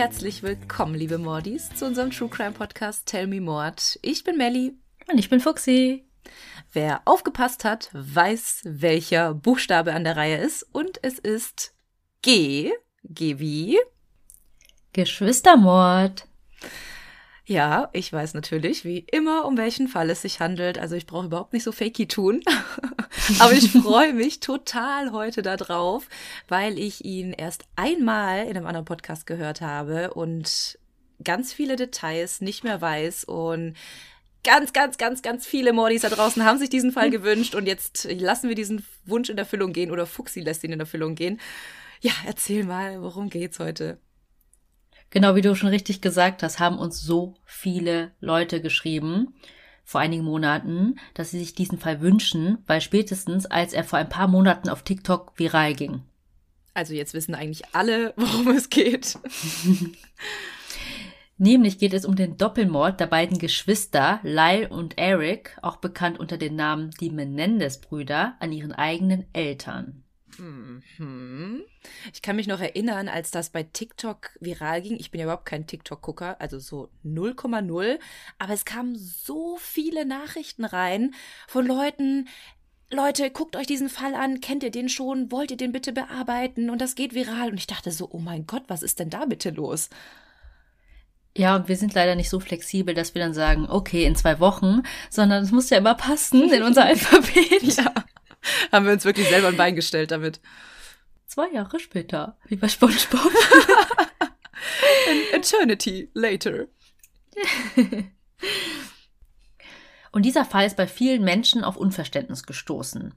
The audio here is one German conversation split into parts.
Herzlich willkommen, liebe Mordis, zu unserem True Crime Podcast Tell Me Mord. Ich bin Melly. Und ich bin Fuxi. Wer aufgepasst hat, weiß, welcher Buchstabe an der Reihe ist. Und es ist G. G wie? Geschwistermord. Ja, ich weiß natürlich, wie immer, um welchen Fall es sich handelt. Also ich brauche überhaupt nicht so fakey tun. Aber ich freue mich total heute darauf, weil ich ihn erst einmal in einem anderen Podcast gehört habe und ganz viele Details nicht mehr weiß und ganz, ganz, ganz, ganz viele Mordis da draußen haben sich diesen Fall gewünscht und jetzt lassen wir diesen Wunsch in Erfüllung gehen oder Fuxi lässt ihn in Erfüllung gehen. Ja, erzähl mal, worum geht's heute? Genau wie du schon richtig gesagt hast, haben uns so viele Leute geschrieben vor einigen Monaten, dass sie sich diesen Fall wünschen, weil spätestens als er vor ein paar Monaten auf TikTok viral ging. Also jetzt wissen eigentlich alle, worum es geht. Nämlich geht es um den Doppelmord der beiden Geschwister Lyle und Eric, auch bekannt unter dem Namen die Menendez-Brüder, an ihren eigenen Eltern. Mhm. Ich kann mich noch erinnern, als das bei TikTok viral ging. Ich bin ja überhaupt kein TikTok-Gucker, also so 0,0. Aber es kamen so viele Nachrichten rein von Leuten, Leute, guckt euch diesen Fall an, kennt ihr den schon, wollt ihr den bitte bearbeiten? Und das geht viral. Und ich dachte so, oh mein Gott, was ist denn da bitte los? Ja, und wir sind leider nicht so flexibel, dass wir dann sagen, okay, in zwei Wochen, sondern es muss ja immer passen in unser Alphabet. ja. Haben wir uns wirklich selber ein Bein gestellt damit. Zwei Jahre später, wie bei SpongeBob. An eternity later. Und dieser Fall ist bei vielen Menschen auf Unverständnis gestoßen.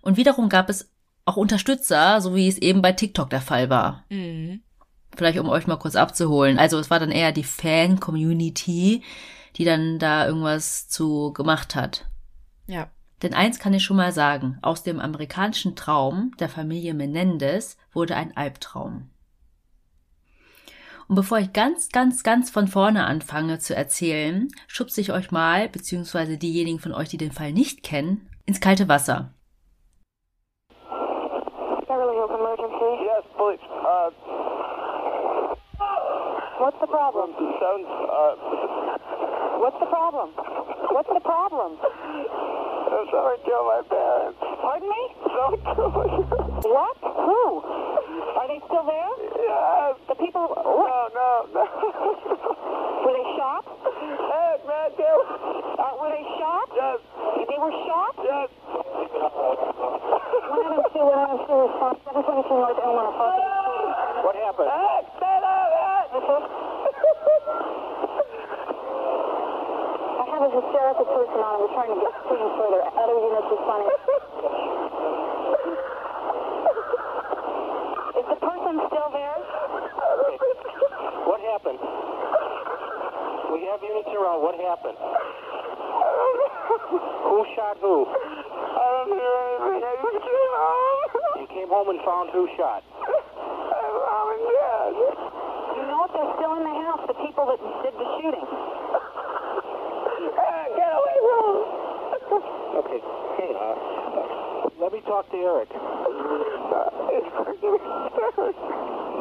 Und wiederum gab es auch Unterstützer, so wie es eben bei TikTok der Fall war. Mhm. Vielleicht um euch mal kurz abzuholen. Also es war dann eher die Fan-Community, die dann da irgendwas zu gemacht hat. Ja. Denn eins kann ich schon mal sagen, aus dem amerikanischen Traum der Familie Menendez wurde ein Albtraum. Und bevor ich ganz, ganz, ganz von vorne anfange zu erzählen, schubse ich euch mal, beziehungsweise diejenigen von euch, die den Fall nicht kennen, ins kalte Wasser. Uh, what's the problem? Sounds, uh, what's the problem? What's the problem? So sorry, tell my parents. Pardon me? So What? Who? Are they still there? Yes. The people? Oh No, no, no. Were they shot? Yes, man. Uh, were they shot? Yes. They were shot? Yes. What happened to, what happened what happened. What happened? Have a hysterical person on. and We're trying to get screen further. Other units responding. Is the person still there? What happened? We have units around. What happened? Who shot who? I don't hear anything. I just came home. You came home and found who shot? Mom and Dad. You know if they're still in the house, the people that did the shooting. Okay. Hey, uh, let me talk to Eric.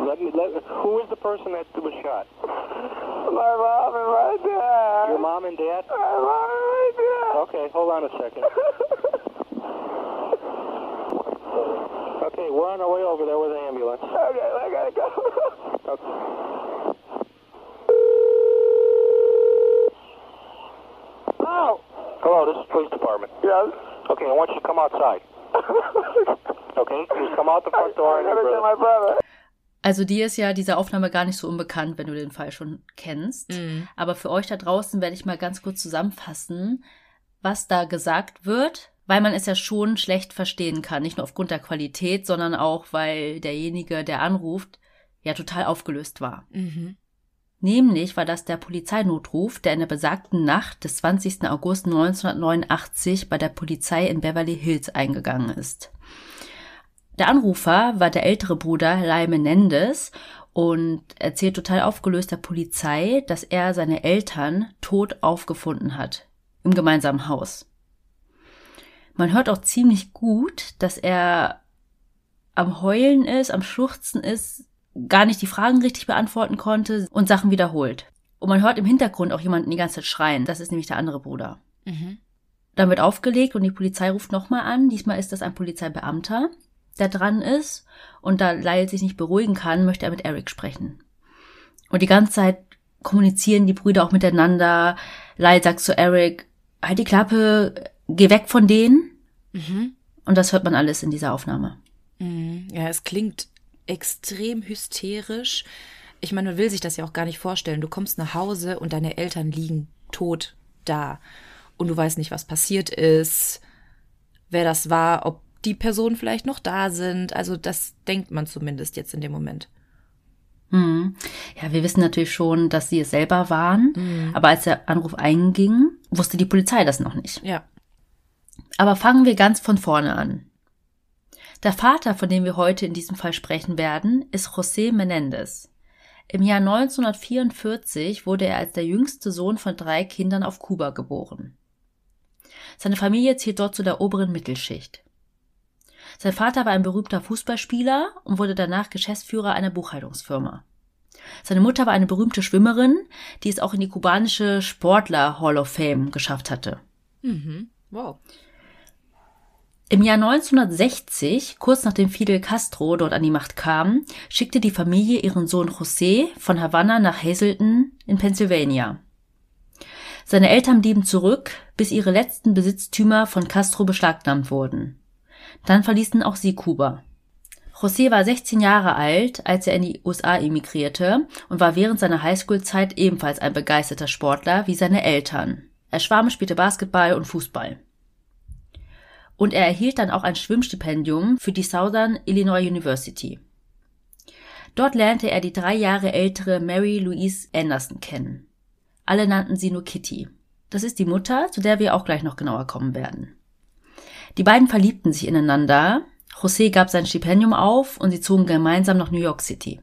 let me. Let, who is the person that was shot? My mom and my dad. Your mom and dad? My mom and my dad. Okay, hold on a second. okay, we're on our way over there with the ambulance. Okay, I gotta go. okay. Oh. Hello, this is police department. Yes. Okay, I want you to come outside. Okay, please come out the front door. I my brother. Also dir ist ja diese Aufnahme gar nicht so unbekannt, wenn du den Fall schon kennst. Mhm. Aber für euch da draußen werde ich mal ganz kurz zusammenfassen, was da gesagt wird, weil man es ja schon schlecht verstehen kann. Nicht nur aufgrund der Qualität, sondern auch, weil derjenige, der anruft, ja total aufgelöst war. Mhm. Nämlich war das der Polizeinotruf, der in der besagten Nacht des 20. August 1989 bei der Polizei in Beverly Hills eingegangen ist. Der Anrufer war der ältere Bruder Lai Menendez und erzählt total aufgelöst der Polizei, dass er seine Eltern tot aufgefunden hat im gemeinsamen Haus. Man hört auch ziemlich gut, dass er am Heulen ist, am Schluchzen ist, gar nicht die Fragen richtig beantworten konnte und Sachen wiederholt. Und man hört im Hintergrund auch jemanden die ganze Zeit schreien. Das ist nämlich der andere Bruder. Mhm. Dann wird aufgelegt und die Polizei ruft nochmal an. Diesmal ist das ein Polizeibeamter, der dran ist. Und da Lyle sich nicht beruhigen kann, möchte er mit Eric sprechen. Und die ganze Zeit kommunizieren die Brüder auch miteinander. Lyle sagt zu Eric, halt die Klappe, geh weg von denen. Mhm. Und das hört man alles in dieser Aufnahme. Mhm. Ja, es klingt extrem hysterisch ich meine, man will sich das ja auch gar nicht vorstellen. Du kommst nach Hause und deine Eltern liegen tot da. Und du weißt nicht, was passiert ist, wer das war, ob die Personen vielleicht noch da sind. Also das denkt man zumindest jetzt in dem Moment. Hm. Ja, wir wissen natürlich schon, dass sie es selber waren. Hm. Aber als der Anruf einging, wusste die Polizei das noch nicht. Ja. Aber fangen wir ganz von vorne an. Der Vater, von dem wir heute in diesem Fall sprechen werden, ist José Menendez. Im Jahr 1944 wurde er als der jüngste Sohn von drei Kindern auf Kuba geboren. Seine Familie zählt dort zu der oberen Mittelschicht. Sein Vater war ein berühmter Fußballspieler und wurde danach Geschäftsführer einer Buchhaltungsfirma. Seine Mutter war eine berühmte Schwimmerin, die es auch in die kubanische Sportler Hall of Fame geschafft hatte. Mhm. Wow. Im Jahr 1960, kurz nachdem Fidel Castro dort an die Macht kam, schickte die Familie ihren Sohn José von Havanna nach Hazleton in Pennsylvania. Seine Eltern blieben zurück, bis ihre letzten Besitztümer von Castro beschlagnahmt wurden. Dann verließen auch sie Kuba. José war 16 Jahre alt, als er in die USA emigrierte und war während seiner Highschool-Zeit ebenfalls ein begeisterter Sportler wie seine Eltern. Er schwamm, spielte Basketball und Fußball und er erhielt dann auch ein Schwimmstipendium für die Southern Illinois University. Dort lernte er die drei Jahre ältere Mary Louise Anderson kennen. Alle nannten sie nur Kitty. Das ist die Mutter, zu der wir auch gleich noch genauer kommen werden. Die beiden verliebten sich ineinander, José gab sein Stipendium auf und sie zogen gemeinsam nach New York City.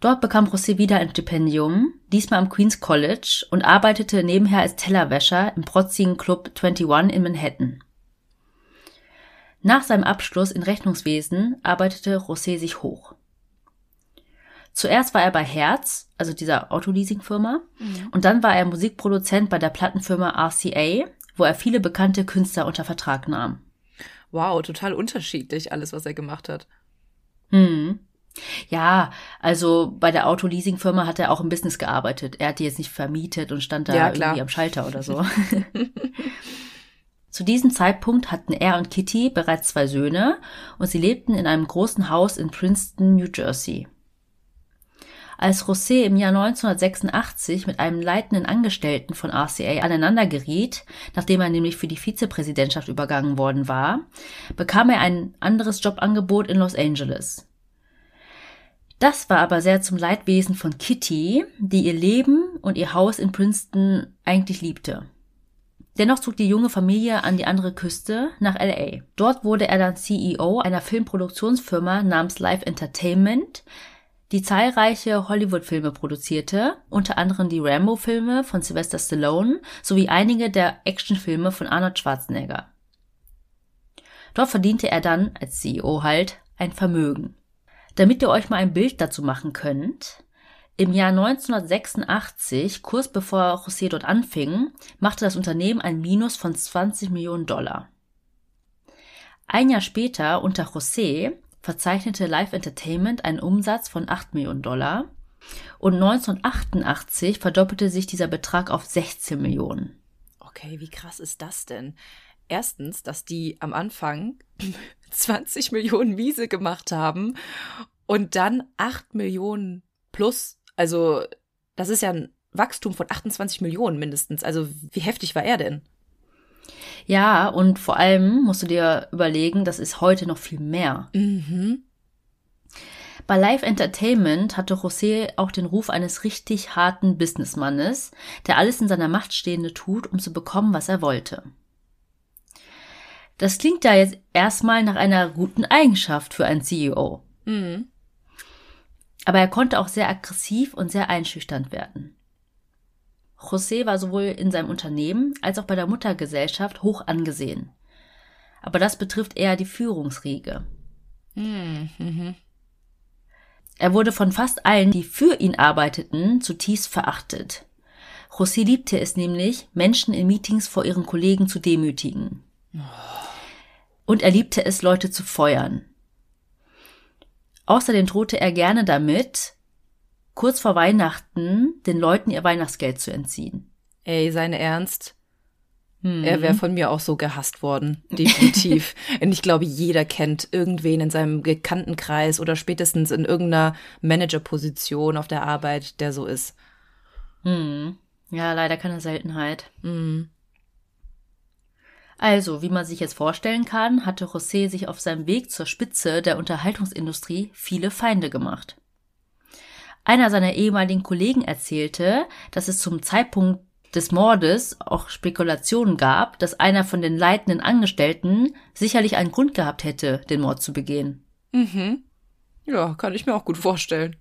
Dort bekam José wieder ein Stipendium, diesmal am Queens College und arbeitete nebenher als Tellerwäscher im protzigen Club 21 in Manhattan. Nach seinem Abschluss in Rechnungswesen arbeitete José sich hoch. Zuerst war er bei Herz, also dieser Autoleasing-Firma, mhm. und dann war er Musikproduzent bei der Plattenfirma RCA, wo er viele bekannte Künstler unter Vertrag nahm. Wow, total unterschiedlich alles, was er gemacht hat. Hm. Ja, also bei der Autoleasing-Firma hat er auch im Business gearbeitet. Er hat die jetzt nicht vermietet und stand da ja, irgendwie am Schalter oder so. Zu diesem Zeitpunkt hatten er und Kitty bereits zwei Söhne und sie lebten in einem großen Haus in Princeton, New Jersey. Als José im Jahr 1986 mit einem leitenden Angestellten von RCA aneinander geriet, nachdem er nämlich für die Vizepräsidentschaft übergangen worden war, bekam er ein anderes Jobangebot in Los Angeles. Das war aber sehr zum Leidwesen von Kitty, die ihr Leben und ihr Haus in Princeton eigentlich liebte. Dennoch zog die junge Familie an die andere Küste nach LA. Dort wurde er dann CEO einer Filmproduktionsfirma namens Live Entertainment, die zahlreiche Hollywood-Filme produzierte, unter anderem die Rambo-Filme von Sylvester Stallone sowie einige der Actionfilme von Arnold Schwarzenegger. Dort verdiente er dann, als CEO halt, ein Vermögen. Damit ihr euch mal ein Bild dazu machen könnt, im Jahr 1986, kurz bevor José dort anfing, machte das Unternehmen ein Minus von 20 Millionen Dollar. Ein Jahr später, unter José, verzeichnete Live Entertainment einen Umsatz von 8 Millionen Dollar und 1988 verdoppelte sich dieser Betrag auf 16 Millionen. Okay, wie krass ist das denn? Erstens, dass die am Anfang 20 Millionen Miese gemacht haben und dann 8 Millionen plus also, das ist ja ein Wachstum von 28 Millionen mindestens. Also, wie heftig war er denn? Ja, und vor allem musst du dir überlegen, das ist heute noch viel mehr. Mhm. Bei Live Entertainment hatte José auch den Ruf eines richtig harten Businessmannes, der alles in seiner Macht Stehende tut, um zu bekommen, was er wollte. Das klingt ja jetzt erstmal nach einer guten Eigenschaft für einen CEO. Mhm aber er konnte auch sehr aggressiv und sehr einschüchternd werden. José war sowohl in seinem Unternehmen als auch bei der Muttergesellschaft hoch angesehen. Aber das betrifft eher die Führungsriege. Mhm. Er wurde von fast allen, die für ihn arbeiteten, zutiefst verachtet. José liebte es nämlich, Menschen in Meetings vor ihren Kollegen zu demütigen. Und er liebte es, Leute zu feuern. Außerdem drohte er gerne damit, kurz vor Weihnachten den Leuten ihr Weihnachtsgeld zu entziehen. Ey, sein Ernst? Hm. Er wäre von mir auch so gehasst worden, definitiv. Und ich glaube, jeder kennt irgendwen in seinem gekannten Kreis oder spätestens in irgendeiner Managerposition auf der Arbeit, der so ist. Hm. Ja, leider keine Seltenheit. Hm. Also, wie man sich jetzt vorstellen kann, hatte José sich auf seinem Weg zur Spitze der Unterhaltungsindustrie viele Feinde gemacht. Einer seiner ehemaligen Kollegen erzählte, dass es zum Zeitpunkt des Mordes auch Spekulationen gab, dass einer von den leitenden Angestellten sicherlich einen Grund gehabt hätte, den Mord zu begehen. Mhm. Ja, kann ich mir auch gut vorstellen.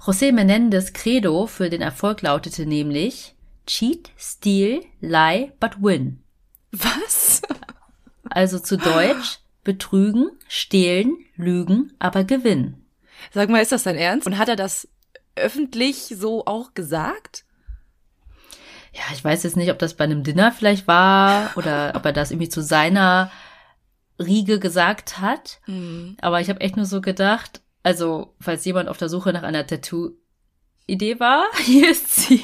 José Menendez Credo für den Erfolg lautete nämlich Cheat, Steal, Lie, but win. Was? Also zu Deutsch betrügen, stehlen, lügen, aber gewinnen. Sag mal, ist das dein Ernst? Und hat er das öffentlich so auch gesagt? Ja, ich weiß jetzt nicht, ob das bei einem Dinner vielleicht war oder ob er das irgendwie zu seiner Riege gesagt hat. Mhm. Aber ich habe echt nur so gedacht, also falls jemand auf der Suche nach einer Tattoo-Idee war, hier ist sie.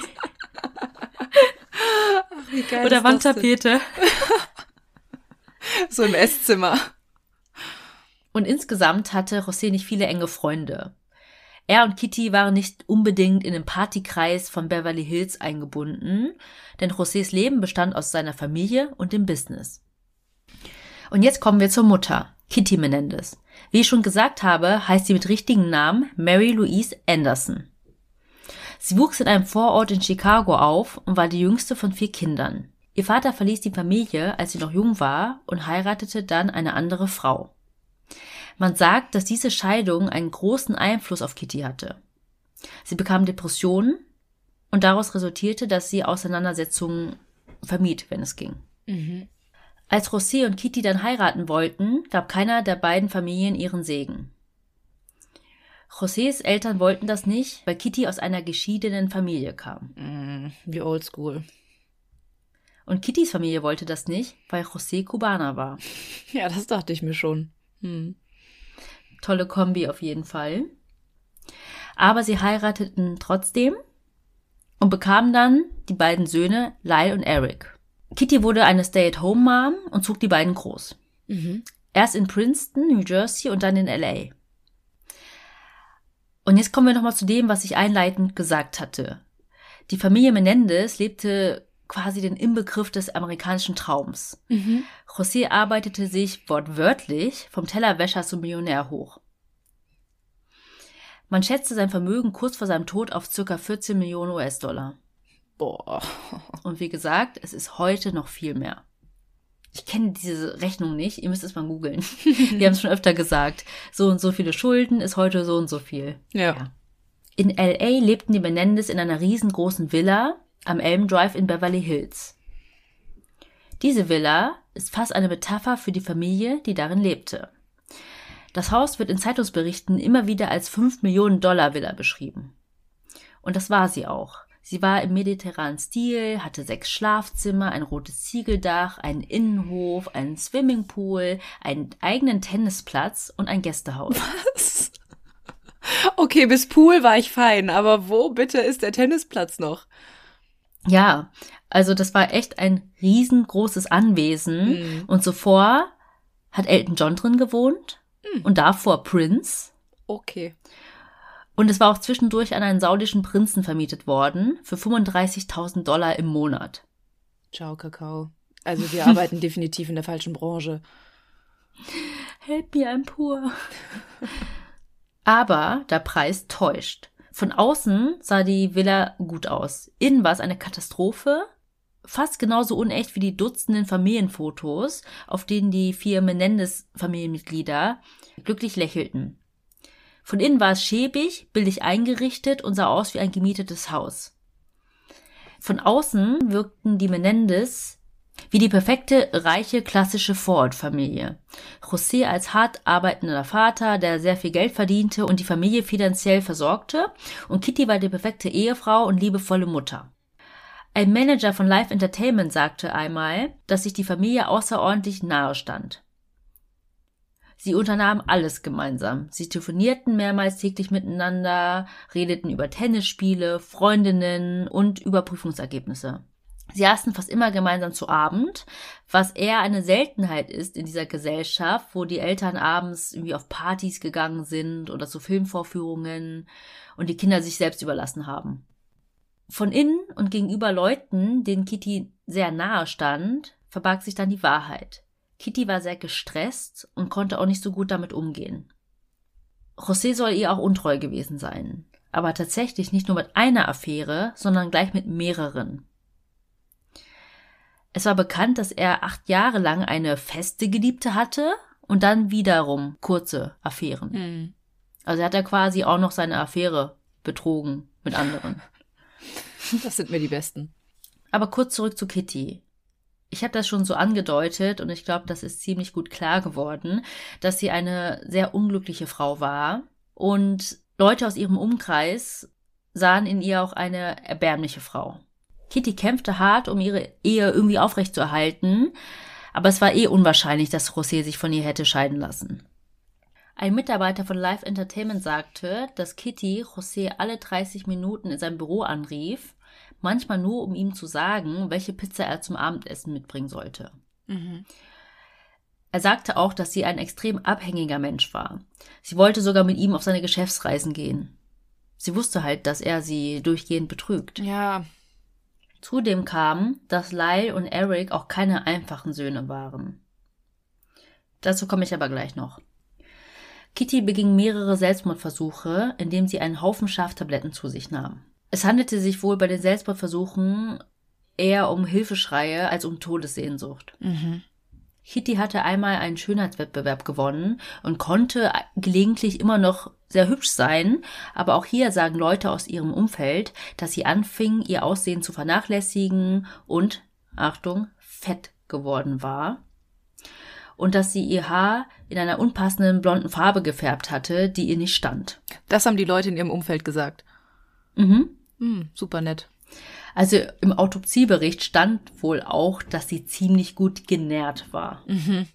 Ach, Oder Wandtapete. so im Esszimmer. Und insgesamt hatte José nicht viele enge Freunde. Er und Kitty waren nicht unbedingt in den Partykreis von Beverly Hills eingebunden, denn Josés Leben bestand aus seiner Familie und dem Business. Und jetzt kommen wir zur Mutter, Kitty Menendez. Wie ich schon gesagt habe, heißt sie mit richtigen Namen Mary Louise Anderson. Sie wuchs in einem Vorort in Chicago auf und war die jüngste von vier Kindern. Ihr Vater verließ die Familie, als sie noch jung war, und heiratete dann eine andere Frau. Man sagt, dass diese Scheidung einen großen Einfluss auf Kitty hatte. Sie bekam Depressionen und daraus resultierte, dass sie Auseinandersetzungen vermied, wenn es ging. Mhm. Als José und Kitty dann heiraten wollten, gab keiner der beiden Familien ihren Segen. Josés Eltern wollten das nicht, weil Kitty aus einer geschiedenen Familie kam. Mm, wie oldschool. Und Kittys Familie wollte das nicht, weil José Kubaner war. Ja, das dachte ich mir schon. Hm. Tolle Kombi auf jeden Fall. Aber sie heirateten trotzdem und bekamen dann die beiden Söhne Lyle und Eric. Kitty wurde eine Stay-at-home-Mom und zog die beiden groß. Mhm. Erst in Princeton, New Jersey und dann in LA. Und jetzt kommen wir nochmal zu dem, was ich einleitend gesagt hatte. Die Familie Menendez lebte quasi den Inbegriff des amerikanischen Traums. Mhm. José arbeitete sich wortwörtlich vom Tellerwäscher zum Millionär hoch. Man schätzte sein Vermögen kurz vor seinem Tod auf ca. 14 Millionen US-Dollar. Boah. Und wie gesagt, es ist heute noch viel mehr. Ich kenne diese Rechnung nicht, ihr müsst es mal googeln. Wir haben es schon öfter gesagt. So und so viele Schulden ist heute so und so viel. Ja. ja. In LA lebten die Menendez in einer riesengroßen Villa, am Elm Drive in Beverly Hills. Diese Villa ist fast eine Metapher für die Familie, die darin lebte. Das Haus wird in Zeitungsberichten immer wieder als 5 Millionen Dollar Villa beschrieben. Und das war sie auch. Sie war im mediterranen Stil, hatte sechs Schlafzimmer, ein rotes Ziegeldach, einen Innenhof, einen Swimmingpool, einen eigenen Tennisplatz und ein Gästehaus. Was? Okay, bis Pool war ich fein, aber wo bitte ist der Tennisplatz noch? Ja, also das war echt ein riesengroßes Anwesen. Mhm. Und zuvor hat Elton John drin gewohnt mhm. und davor Prince. Okay. Und es war auch zwischendurch an einen saudischen Prinzen vermietet worden für 35.000 Dollar im Monat. Ciao, Kakao. Also wir arbeiten definitiv in der falschen Branche. Help me, I'm poor. Aber der Preis täuscht. Von außen sah die Villa gut aus. Innen war es eine Katastrophe. Fast genauso unecht wie die Dutzenden Familienfotos, auf denen die vier Menendez-Familienmitglieder glücklich lächelten. Von innen war es schäbig, billig eingerichtet und sah aus wie ein gemietetes Haus. Von außen wirkten die Menendez Wie die perfekte, reiche, klassische Vorortfamilie. José als hart arbeitender Vater, der sehr viel Geld verdiente und die Familie finanziell versorgte. Und Kitty war die perfekte Ehefrau und liebevolle Mutter. Ein Manager von Live Entertainment sagte einmal, dass sich die Familie außerordentlich nahe stand. Sie unternahmen alles gemeinsam. Sie telefonierten mehrmals täglich miteinander, redeten über Tennisspiele, Freundinnen und über Prüfungsergebnisse. Sie aßen fast immer gemeinsam zu Abend, was eher eine Seltenheit ist in dieser Gesellschaft, wo die Eltern abends irgendwie auf Partys gegangen sind oder zu Filmvorführungen und die Kinder sich selbst überlassen haben. Von innen und gegenüber Leuten, denen Kitty sehr nahe stand, verbarg sich dann die Wahrheit. Kitty war sehr gestresst und konnte auch nicht so gut damit umgehen. José soll ihr auch untreu gewesen sein, aber tatsächlich nicht nur mit einer Affäre, sondern gleich mit mehreren. Es war bekannt, dass er acht Jahre lang eine feste Geliebte hatte und dann wiederum kurze Affären. Mhm. Also er hat ja quasi auch noch seine Affäre betrogen mit anderen. Das sind mir die besten. Aber kurz zurück zu Kitty ich habe das schon so angedeutet und ich glaube, das ist ziemlich gut klar geworden, dass sie eine sehr unglückliche Frau war und Leute aus ihrem Umkreis sahen in ihr auch eine erbärmliche Frau. Kitty kämpfte hart, um ihre Ehe irgendwie aufrechtzuerhalten, aber es war eh unwahrscheinlich, dass José sich von ihr hätte scheiden lassen. Ein Mitarbeiter von Live Entertainment sagte, dass Kitty José alle 30 Minuten in seinem Büro anrief manchmal nur, um ihm zu sagen, welche Pizza er zum Abendessen mitbringen sollte. Mhm. Er sagte auch, dass sie ein extrem abhängiger Mensch war. Sie wollte sogar mit ihm auf seine Geschäftsreisen gehen. Sie wusste halt, dass er sie durchgehend betrügt. Ja. Zudem kam, dass Lyle und Eric auch keine einfachen Söhne waren. Dazu komme ich aber gleich noch. Kitty beging mehrere Selbstmordversuche, indem sie einen Haufen Schaftabletten zu sich nahm. Es handelte sich wohl bei den Selbstmordversuchen eher um Hilfeschreie als um Todessehnsucht. Mhm. Kitty hatte einmal einen Schönheitswettbewerb gewonnen und konnte gelegentlich immer noch sehr hübsch sein, aber auch hier sagen Leute aus ihrem Umfeld, dass sie anfing, ihr Aussehen zu vernachlässigen und, Achtung, fett geworden war. Und dass sie ihr Haar in einer unpassenden blonden Farbe gefärbt hatte, die ihr nicht stand. Das haben die Leute in ihrem Umfeld gesagt. Mhm. Mhm, super nett. Also im Autopsiebericht stand wohl auch, dass sie ziemlich gut genährt war. Mhm.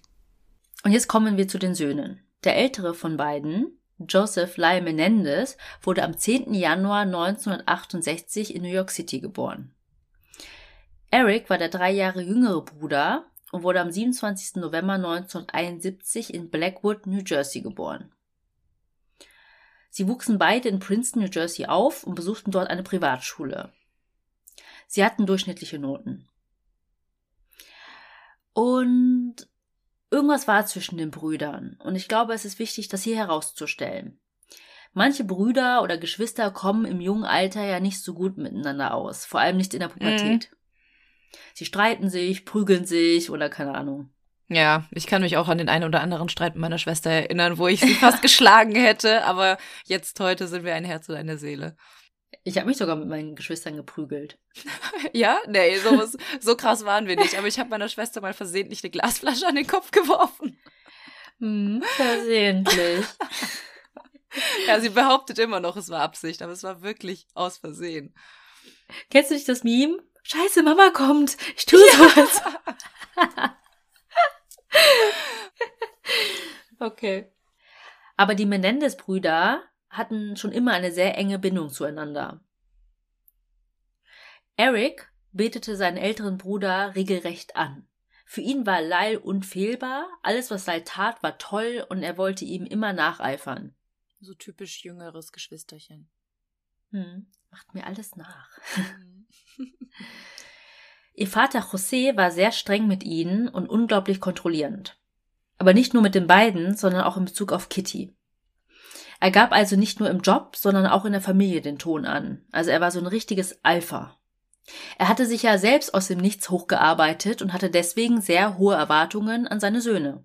Und jetzt kommen wir zu den Söhnen. Der ältere von beiden, Joseph Lyle Menendez, wurde am 10. Januar 1968 in New York City geboren. Eric war der drei Jahre jüngere Bruder und wurde am 27. November 1971 in Blackwood, New Jersey geboren. Sie wuchsen beide in Princeton, New Jersey auf und besuchten dort eine Privatschule. Sie hatten durchschnittliche Noten. Und irgendwas war zwischen den Brüdern. Und ich glaube, es ist wichtig, das hier herauszustellen. Manche Brüder oder Geschwister kommen im jungen Alter ja nicht so gut miteinander aus, vor allem nicht in der Pubertät. Mhm. Sie streiten sich, prügeln sich oder keine Ahnung. Ja, ich kann mich auch an den einen oder anderen Streit mit meiner Schwester erinnern, wo ich sie fast geschlagen hätte, aber jetzt heute sind wir ein Herz und eine Seele. Ich habe mich sogar mit meinen Geschwistern geprügelt. ja, nee, so, so krass waren wir nicht, aber ich habe meiner Schwester mal versehentlich eine Glasflasche an den Kopf geworfen. Hm, versehentlich. ja, sie behauptet immer noch, es war Absicht, aber es war wirklich aus Versehen. Kennst du nicht das Meme? Scheiße, Mama kommt. Ich tue ja. sowas. okay. Aber die Menendez-Brüder hatten schon immer eine sehr enge Bindung zueinander. Eric betete seinen älteren Bruder regelrecht an. Für ihn war Lyle unfehlbar, alles was Lyle tat war toll und er wollte ihm immer nacheifern. So typisch jüngeres Geschwisterchen. Hm, macht mir alles nach. Ihr Vater José war sehr streng mit ihnen und unglaublich kontrollierend. Aber nicht nur mit den beiden, sondern auch in Bezug auf Kitty. Er gab also nicht nur im Job, sondern auch in der Familie den Ton an. Also er war so ein richtiges Alpha. Er hatte sich ja selbst aus dem Nichts hochgearbeitet und hatte deswegen sehr hohe Erwartungen an seine Söhne.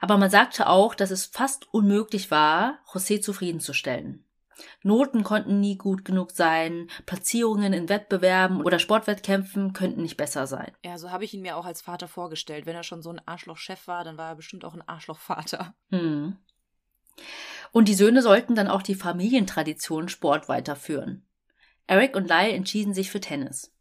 Aber man sagte auch, dass es fast unmöglich war, José zufriedenzustellen. Noten konnten nie gut genug sein, Platzierungen in Wettbewerben oder Sportwettkämpfen könnten nicht besser sein. Ja, so habe ich ihn mir auch als Vater vorgestellt. Wenn er schon so ein Arschlochchef war, dann war er bestimmt auch ein Arschlochvater. Hm. Und die Söhne sollten dann auch die Familientradition Sport weiterführen. Eric und Lyle entschieden sich für Tennis.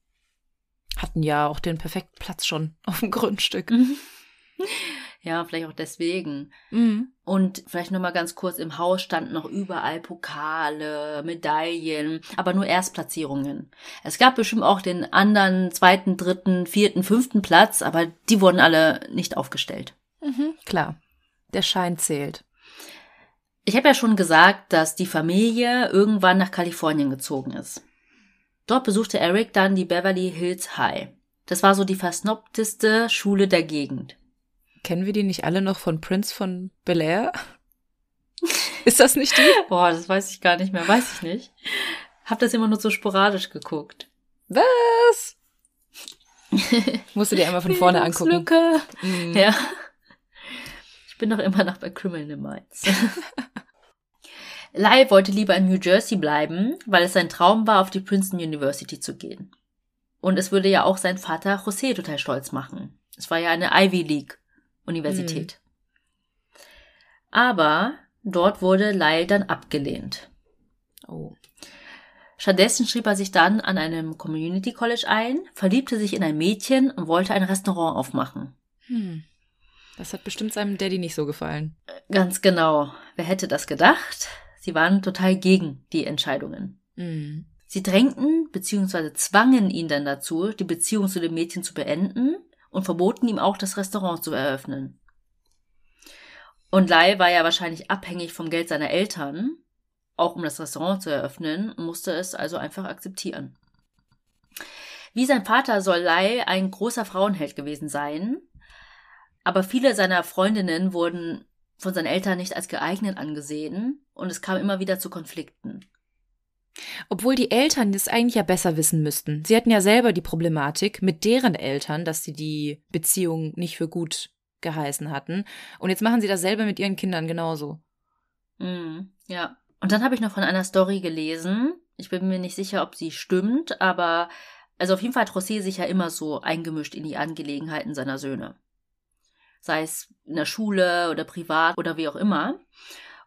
Hatten ja auch den perfekten Platz schon auf dem Grundstück. Ja, vielleicht auch deswegen. Mhm. Und vielleicht noch mal ganz kurz, im Haus standen noch überall Pokale, Medaillen, aber nur Erstplatzierungen. Es gab bestimmt auch den anderen zweiten, dritten, vierten, fünften Platz, aber die wurden alle nicht aufgestellt. Mhm, klar. Der Schein zählt. Ich habe ja schon gesagt, dass die Familie irgendwann nach Kalifornien gezogen ist. Dort besuchte Eric dann die Beverly Hills High. Das war so die versnobteste Schule der Gegend. Kennen wir die nicht alle noch von Prince von Bel Air? Ist das nicht die? Boah, das weiß ich gar nicht mehr, weiß ich nicht. Hab das immer nur so sporadisch geguckt. Was? Musst du dir einmal von vorne angucken. Lücke. Mm. Ja. Ich bin doch immer noch bei Criminal Minds. Lyle wollte lieber in New Jersey bleiben, weil es sein Traum war, auf die Princeton University zu gehen. Und es würde ja auch sein Vater José total stolz machen. Es war ja eine Ivy League Universität. Mhm. Aber dort wurde Lyle dann abgelehnt. Oh. Stattdessen schrieb er sich dann an einem Community College ein, verliebte sich in ein Mädchen und wollte ein Restaurant aufmachen. Hm. Das hat bestimmt seinem Daddy nicht so gefallen. Ganz genau. Wer hätte das gedacht? Sie waren total gegen die Entscheidungen. Mhm. Sie drängten bzw. zwangen ihn dann dazu, die Beziehung zu dem Mädchen zu beenden und verboten ihm auch, das Restaurant zu eröffnen. Und Lai war ja wahrscheinlich abhängig vom Geld seiner Eltern, auch um das Restaurant zu eröffnen, musste es also einfach akzeptieren. Wie sein Vater soll Lai ein großer Frauenheld gewesen sein, aber viele seiner Freundinnen wurden von seinen Eltern nicht als geeignet angesehen und es kam immer wieder zu Konflikten. Obwohl die Eltern das eigentlich ja besser wissen müssten. Sie hatten ja selber die Problematik mit deren Eltern, dass sie die Beziehung nicht für gut geheißen hatten. Und jetzt machen sie dasselbe mit ihren Kindern genauso. Mm, ja. Und dann habe ich noch von einer Story gelesen. Ich bin mir nicht sicher, ob sie stimmt, aber also auf jeden Fall hat Rosé sich ja immer so eingemischt in die Angelegenheiten seiner Söhne. Sei es in der Schule oder privat oder wie auch immer.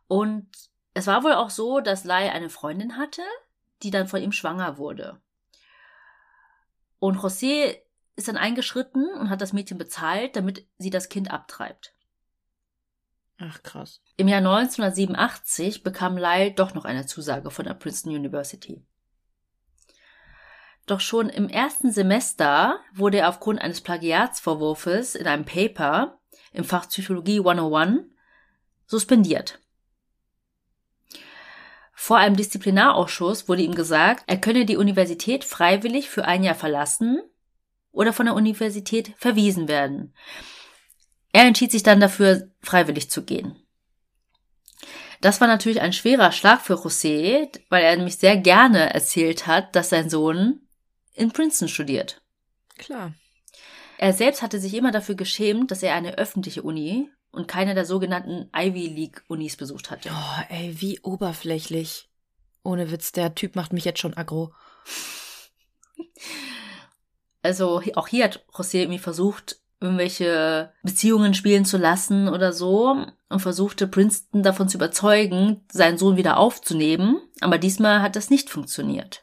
Und es war wohl auch so, dass Lai eine Freundin hatte, die dann von ihm schwanger wurde. Und José ist dann eingeschritten und hat das Mädchen bezahlt, damit sie das Kind abtreibt. Ach krass. Im Jahr 1987 bekam Lyle doch noch eine Zusage von der Princeton University. Doch schon im ersten Semester wurde er aufgrund eines Plagiatsvorwurfs in einem Paper im Fach Psychologie 101 suspendiert. Vor einem Disziplinarausschuss wurde ihm gesagt, er könne die Universität freiwillig für ein Jahr verlassen oder von der Universität verwiesen werden. Er entschied sich dann dafür, freiwillig zu gehen. Das war natürlich ein schwerer Schlag für José, weil er nämlich sehr gerne erzählt hat, dass sein Sohn in Princeton studiert. Klar. Er selbst hatte sich immer dafür geschämt, dass er eine öffentliche Uni und keine der sogenannten Ivy League Unis besucht hatte. Oh, ey, wie oberflächlich. Ohne Witz, der Typ macht mich jetzt schon aggro. Also auch hier hat José irgendwie versucht, irgendwelche Beziehungen spielen zu lassen oder so und versuchte Princeton davon zu überzeugen, seinen Sohn wieder aufzunehmen, aber diesmal hat das nicht funktioniert.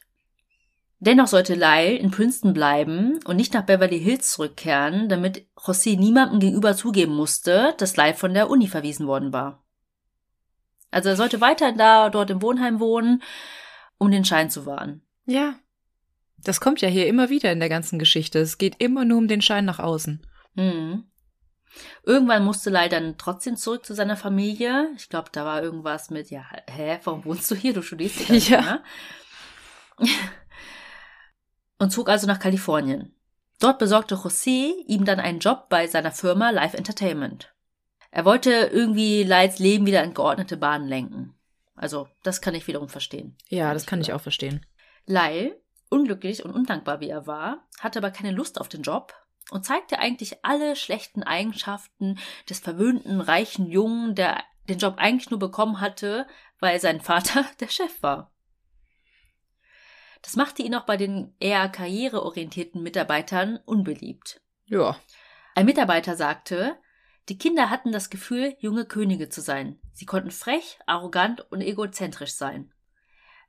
Dennoch sollte Lyle in Princeton bleiben und nicht nach Beverly Hills zurückkehren, damit José niemandem gegenüber zugeben musste, dass Lyle von der Uni verwiesen worden war. Also er sollte weiterhin da dort im Wohnheim wohnen, um den Schein zu wahren. Ja. Das kommt ja hier immer wieder in der ganzen Geschichte. Es geht immer nur um den Schein nach außen. Hm. Irgendwann musste Lyle dann trotzdem zurück zu seiner Familie. Ich glaube, da war irgendwas mit, ja, hä, warum wohnst du hier? Du studierst hier. Ja. Ne? Und zog also nach Kalifornien. Dort besorgte José ihm dann einen Job bei seiner Firma Live Entertainment. Er wollte irgendwie Leids Leben wieder in geordnete Bahnen lenken. Also, das kann ich wiederum verstehen. Ja, das kann ich auch verstehen. Lyle, unglücklich und undankbar wie er war, hatte aber keine Lust auf den Job und zeigte eigentlich alle schlechten Eigenschaften des verwöhnten, reichen Jungen, der den Job eigentlich nur bekommen hatte, weil sein Vater der Chef war. Das machte ihn auch bei den eher karriereorientierten Mitarbeitern unbeliebt. Ja. Ein Mitarbeiter sagte, die Kinder hatten das Gefühl, junge Könige zu sein. Sie konnten frech, arrogant und egozentrisch sein.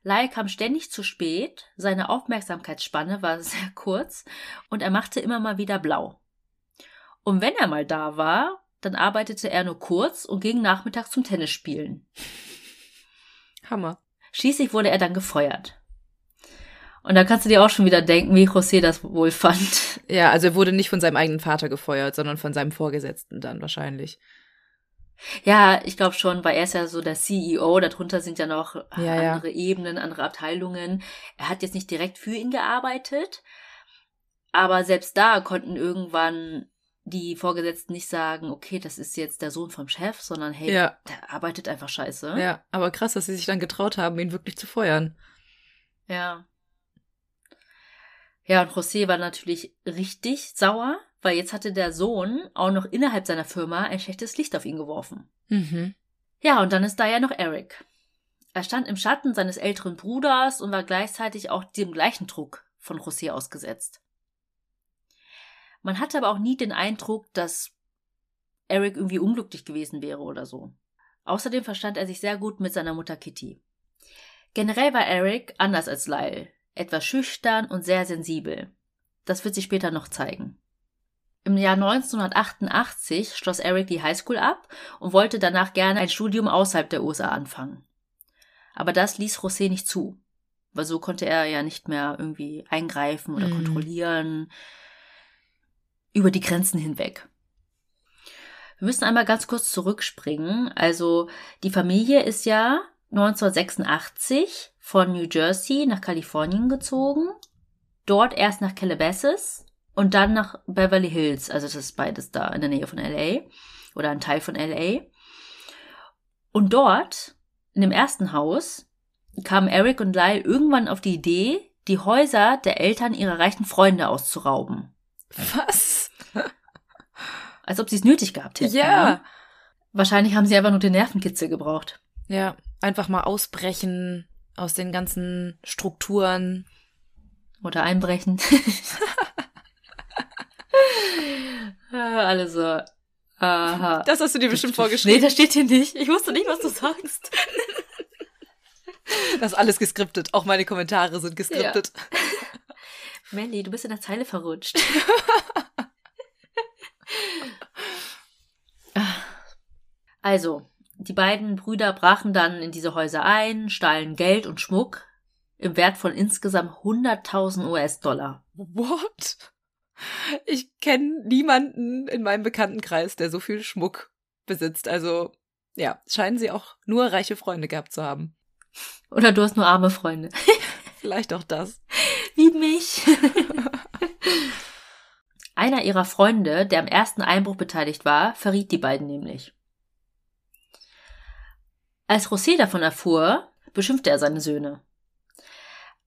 Lyle kam ständig zu spät, seine Aufmerksamkeitsspanne war sehr kurz und er machte immer mal wieder blau. Und wenn er mal da war, dann arbeitete er nur kurz und ging nachmittags zum Tennisspielen. Hammer. Schließlich wurde er dann gefeuert. Und da kannst du dir auch schon wieder denken, wie José das wohl fand. Ja, also er wurde nicht von seinem eigenen Vater gefeuert, sondern von seinem Vorgesetzten dann wahrscheinlich. Ja, ich glaube schon, weil er ist ja so der CEO, darunter sind ja noch ja, andere ja. Ebenen, andere Abteilungen. Er hat jetzt nicht direkt für ihn gearbeitet, aber selbst da konnten irgendwann die Vorgesetzten nicht sagen, okay, das ist jetzt der Sohn vom Chef, sondern hey, Ja. der arbeitet einfach scheiße. Ja, aber krass, dass sie sich dann getraut haben, ihn wirklich zu feuern. Ja. Ja, und José war natürlich richtig sauer, weil jetzt hatte der Sohn auch noch innerhalb seiner Firma ein schlechtes Licht auf ihn geworfen. Mhm. Ja, und dann ist da ja noch Eric. Er stand im Schatten seines älteren Bruders und war gleichzeitig auch dem gleichen Druck von José ausgesetzt. Man hatte aber auch nie den Eindruck, dass Eric irgendwie unglücklich gewesen wäre oder so. Außerdem verstand er sich sehr gut mit seiner Mutter Kitty. Generell war Eric anders als Lyle, etwas schüchtern und sehr sensibel. Das wird sich später noch zeigen. Im Jahr 1988 schloss Eric die Highschool ab und wollte danach gerne ein Studium außerhalb der USA anfangen. Aber das ließ José nicht zu, weil so konnte er ja nicht mehr irgendwie eingreifen oder Mhm. kontrollieren über die Grenzen hinweg. Wir müssen einmal ganz kurz zurückspringen. Also die Familie ist ja 1986 von New Jersey nach Kalifornien gezogen, dort erst nach Calabasas und dann nach Beverly Hills. Also das ist beides da in der Nähe von LA oder ein Teil von LA. Und dort, in dem ersten Haus, kamen Eric und Lyle irgendwann auf die Idee, die Häuser der Eltern ihrer reichen Freunde auszurauben. Was? Als ob sie es nötig gehabt hätten. Ja. ne? Wahrscheinlich haben sie einfach nur den Nervenkitzel gebraucht. Ja, einfach mal ausbrechen aus den ganzen Strukturen. Oder einbrechen. Alle so. Aha. Das hast du dir bestimmt Nee, vorgeschrieben. das steht hier nicht. Ich wusste nicht, was du sagst. Das ist alles geskriptet. Auch meine Kommentare sind geskriptet. Mandy, du bist in der Zeile verrutscht. also, die beiden Brüder brachen dann in diese Häuser ein, stahlen Geld und Schmuck im Wert von insgesamt 100.000 US-Dollar. What? Ich kenne niemanden in meinem Bekanntenkreis, der so viel Schmuck besitzt. Also, ja, scheinen sie auch nur reiche Freunde gehabt zu haben. Oder du hast nur arme Freunde. Vielleicht auch das. Wie mich. Einer ihrer Freunde, der am ersten Einbruch beteiligt war, verriet die beiden nämlich. Als José davon erfuhr, beschimpfte er seine Söhne.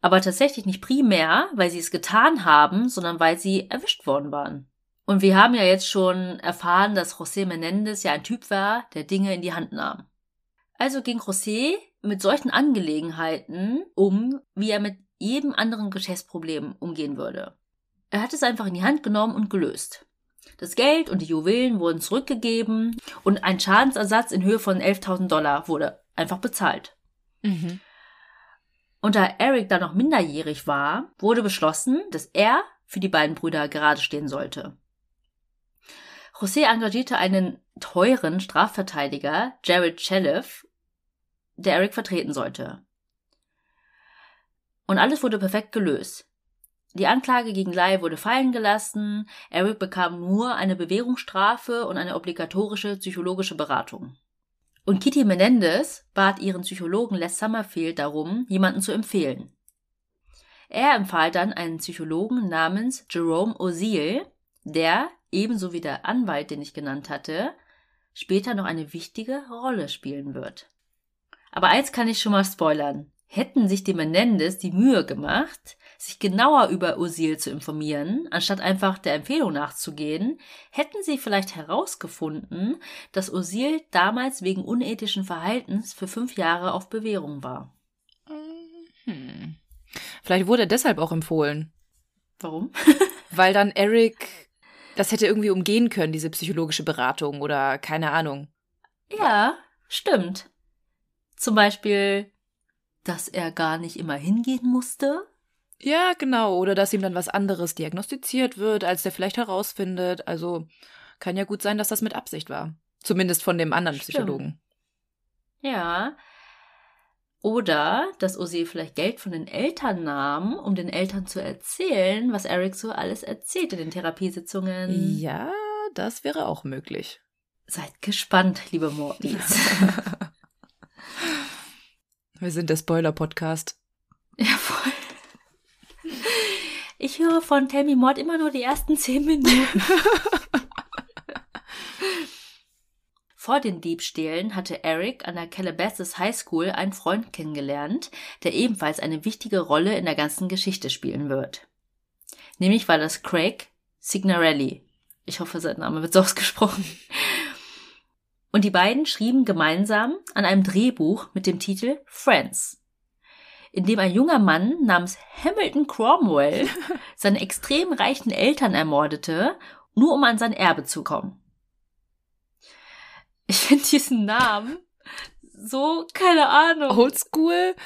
Aber tatsächlich nicht primär, weil sie es getan haben, sondern weil sie erwischt worden waren. Und wir haben ja jetzt schon erfahren, dass José Menendez ja ein Typ war, der Dinge in die Hand nahm. Also ging José mit solchen Angelegenheiten um, wie er mit jedem anderen Geschäftsproblem umgehen würde. Er hat es einfach in die Hand genommen und gelöst. Das Geld und die Juwelen wurden zurückgegeben und ein Schadensersatz in Höhe von 11.000 Dollar wurde einfach bezahlt. Mhm. Und da Eric dann noch minderjährig war, wurde beschlossen, dass er für die beiden Brüder gerade stehen sollte. José engagierte einen teuren Strafverteidiger, Jared Chelef, der Eric vertreten sollte. Und alles wurde perfekt gelöst. Die Anklage gegen Lai wurde fallen gelassen, Eric bekam nur eine Bewährungsstrafe und eine obligatorische psychologische Beratung. Und Kitty Menendez bat ihren Psychologen Les Summerfield darum, jemanden zu empfehlen. Er empfahl dann einen Psychologen namens Jerome O'Seal, der, ebenso wie der Anwalt, den ich genannt hatte, später noch eine wichtige Rolle spielen wird. Aber eins kann ich schon mal spoilern. Hätten sich die Menendez die Mühe gemacht, sich genauer über Usil zu informieren, anstatt einfach der Empfehlung nachzugehen, hätten sie vielleicht herausgefunden, dass Usil damals wegen unethischen Verhaltens für fünf Jahre auf Bewährung war. Hm. Vielleicht wurde er deshalb auch empfohlen. Warum? Weil dann Eric das hätte irgendwie umgehen können, diese psychologische Beratung oder keine Ahnung. Ja, stimmt. Zum Beispiel, dass er gar nicht immer hingehen musste. Ja, genau. Oder dass ihm dann was anderes diagnostiziert wird, als der vielleicht herausfindet. Also kann ja gut sein, dass das mit Absicht war. Zumindest von dem anderen Stimmt. Psychologen. Ja. Oder dass Ozzy vielleicht Geld von den Eltern nahm, um den Eltern zu erzählen, was Eric so alles erzählt in den Therapiesitzungen. Ja, das wäre auch möglich. Seid gespannt, liebe Mortis. Wir sind der Spoiler-Podcast. Ja, voll. Ich höre von Tell Me Mord immer nur die ersten zehn Minuten. Vor den Diebstählen hatte Eric an der Calabasas High School einen Freund kennengelernt, der ebenfalls eine wichtige Rolle in der ganzen Geschichte spielen wird. Nämlich war das Craig Signarelli. Ich hoffe, sein Name wird so ausgesprochen. Und die beiden schrieben gemeinsam an einem Drehbuch mit dem Titel Friends, in dem ein junger Mann namens Hamilton Cromwell seine extrem reichen Eltern ermordete, nur um an sein Erbe zu kommen. Ich finde diesen Namen so, keine Ahnung. Oldschool,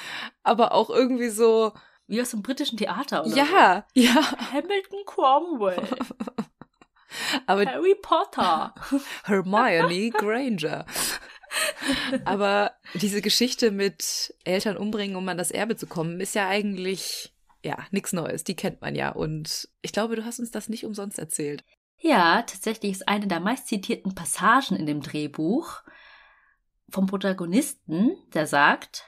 aber auch irgendwie so. Wie aus dem britischen Theater, oder? Ja, so. ja. Hamilton Cromwell. Aber Harry Potter. Hermione Granger. Aber diese Geschichte mit Eltern umbringen, um an das Erbe zu kommen, ist ja eigentlich ja nichts Neues. Die kennt man ja. Und ich glaube, du hast uns das nicht umsonst erzählt. Ja, tatsächlich ist eine der meistzitierten Passagen in dem Drehbuch vom Protagonisten, der sagt,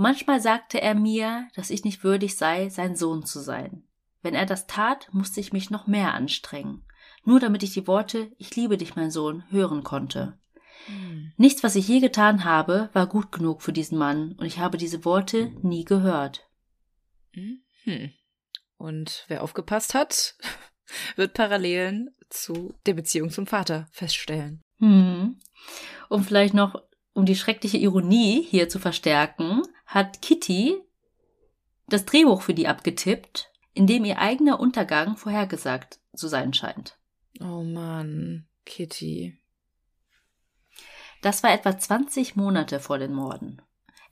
Manchmal sagte er mir, dass ich nicht würdig sei, sein Sohn zu sein. Wenn er das tat, musste ich mich noch mehr anstrengen nur damit ich die Worte Ich liebe dich, mein Sohn, hören konnte. Hm. Nichts, was ich je getan habe, war gut genug für diesen Mann, und ich habe diese Worte nie gehört. Hm. Und wer aufgepasst hat, wird Parallelen zu der Beziehung zum Vater feststellen. Hm. Und vielleicht noch, um die schreckliche Ironie hier zu verstärken, hat Kitty das Drehbuch für die abgetippt, in dem ihr eigener Untergang vorhergesagt zu sein scheint. Oh Mann, Kitty. Das war etwa 20 Monate vor den Morden.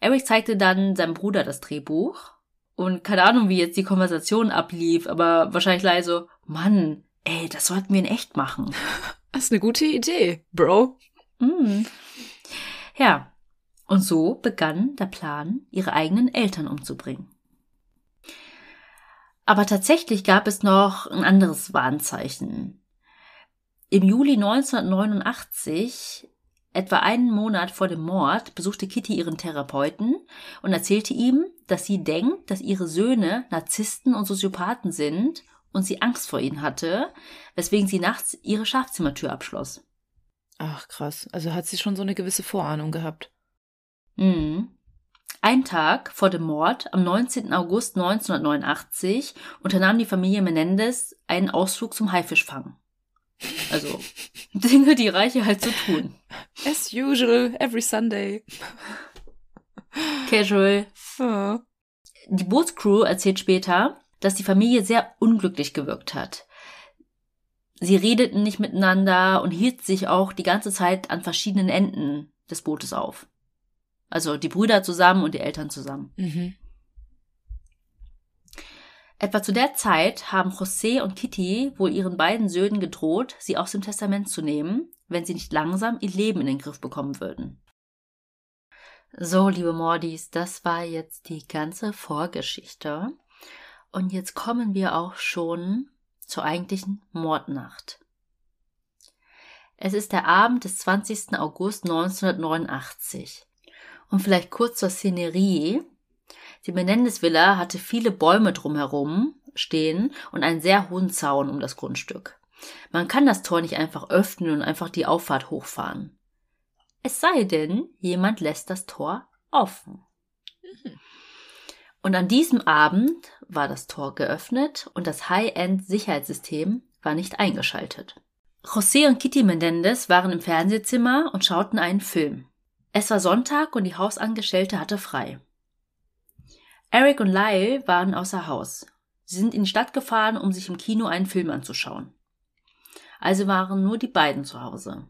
Eric zeigte dann seinem Bruder das Drehbuch und keine Ahnung, wie jetzt die Konversation ablief, aber wahrscheinlich leise, Mann, ey, das sollten wir in echt machen. Das ist eine gute Idee, Bro. Mm. Ja, und so begann der Plan, ihre eigenen Eltern umzubringen. Aber tatsächlich gab es noch ein anderes Warnzeichen. Im Juli 1989, etwa einen Monat vor dem Mord, besuchte Kitty ihren Therapeuten und erzählte ihm, dass sie denkt, dass ihre Söhne Narzissten und Soziopathen sind und sie Angst vor ihnen hatte, weswegen sie nachts ihre Schlafzimmertür abschloss. Ach krass, also hat sie schon so eine gewisse Vorahnung gehabt. Mhm. Ein Tag vor dem Mord, am 19. August 1989, unternahm die Familie Menendez einen Ausflug zum Haifischfang. Also Dinge, die Reiche halt so tun. As usual, every Sunday. Casual. Oh. Die Bootscrew erzählt später, dass die Familie sehr unglücklich gewirkt hat. Sie redeten nicht miteinander und hielten sich auch die ganze Zeit an verschiedenen Enden des Bootes auf. Also die Brüder zusammen und die Eltern zusammen. Mhm. Etwa zu der Zeit haben José und Kitty wohl ihren beiden Söhnen gedroht, sie aus dem Testament zu nehmen, wenn sie nicht langsam ihr Leben in den Griff bekommen würden. So, liebe Mordis, das war jetzt die ganze Vorgeschichte. Und jetzt kommen wir auch schon zur eigentlichen Mordnacht. Es ist der Abend des 20. August 1989. Und vielleicht kurz zur Szenerie. Die Menendez-Villa hatte viele Bäume drumherum stehen und einen sehr hohen Zaun um das Grundstück. Man kann das Tor nicht einfach öffnen und einfach die Auffahrt hochfahren. Es sei denn, jemand lässt das Tor offen. Und an diesem Abend war das Tor geöffnet und das High-End-Sicherheitssystem war nicht eingeschaltet. José und Kitty Menendez waren im Fernsehzimmer und schauten einen Film. Es war Sonntag und die Hausangestellte hatte frei. Eric und Lyle waren außer Haus. Sie sind in die Stadt gefahren, um sich im Kino einen Film anzuschauen. Also waren nur die beiden zu Hause.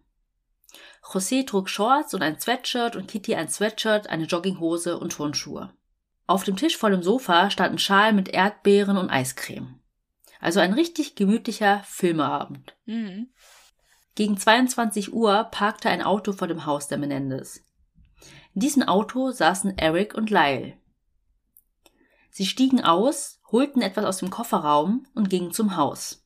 José trug Shorts und ein Sweatshirt und Kitty ein Sweatshirt, eine Jogginghose und Turnschuhe. Auf dem Tisch vor dem Sofa stand ein Schal mit Erdbeeren und Eiscreme. Also ein richtig gemütlicher Filmeabend. Mhm. Gegen 22 Uhr parkte ein Auto vor dem Haus der Menendez. In diesem Auto saßen Eric und Lyle. Sie stiegen aus, holten etwas aus dem Kofferraum und gingen zum Haus.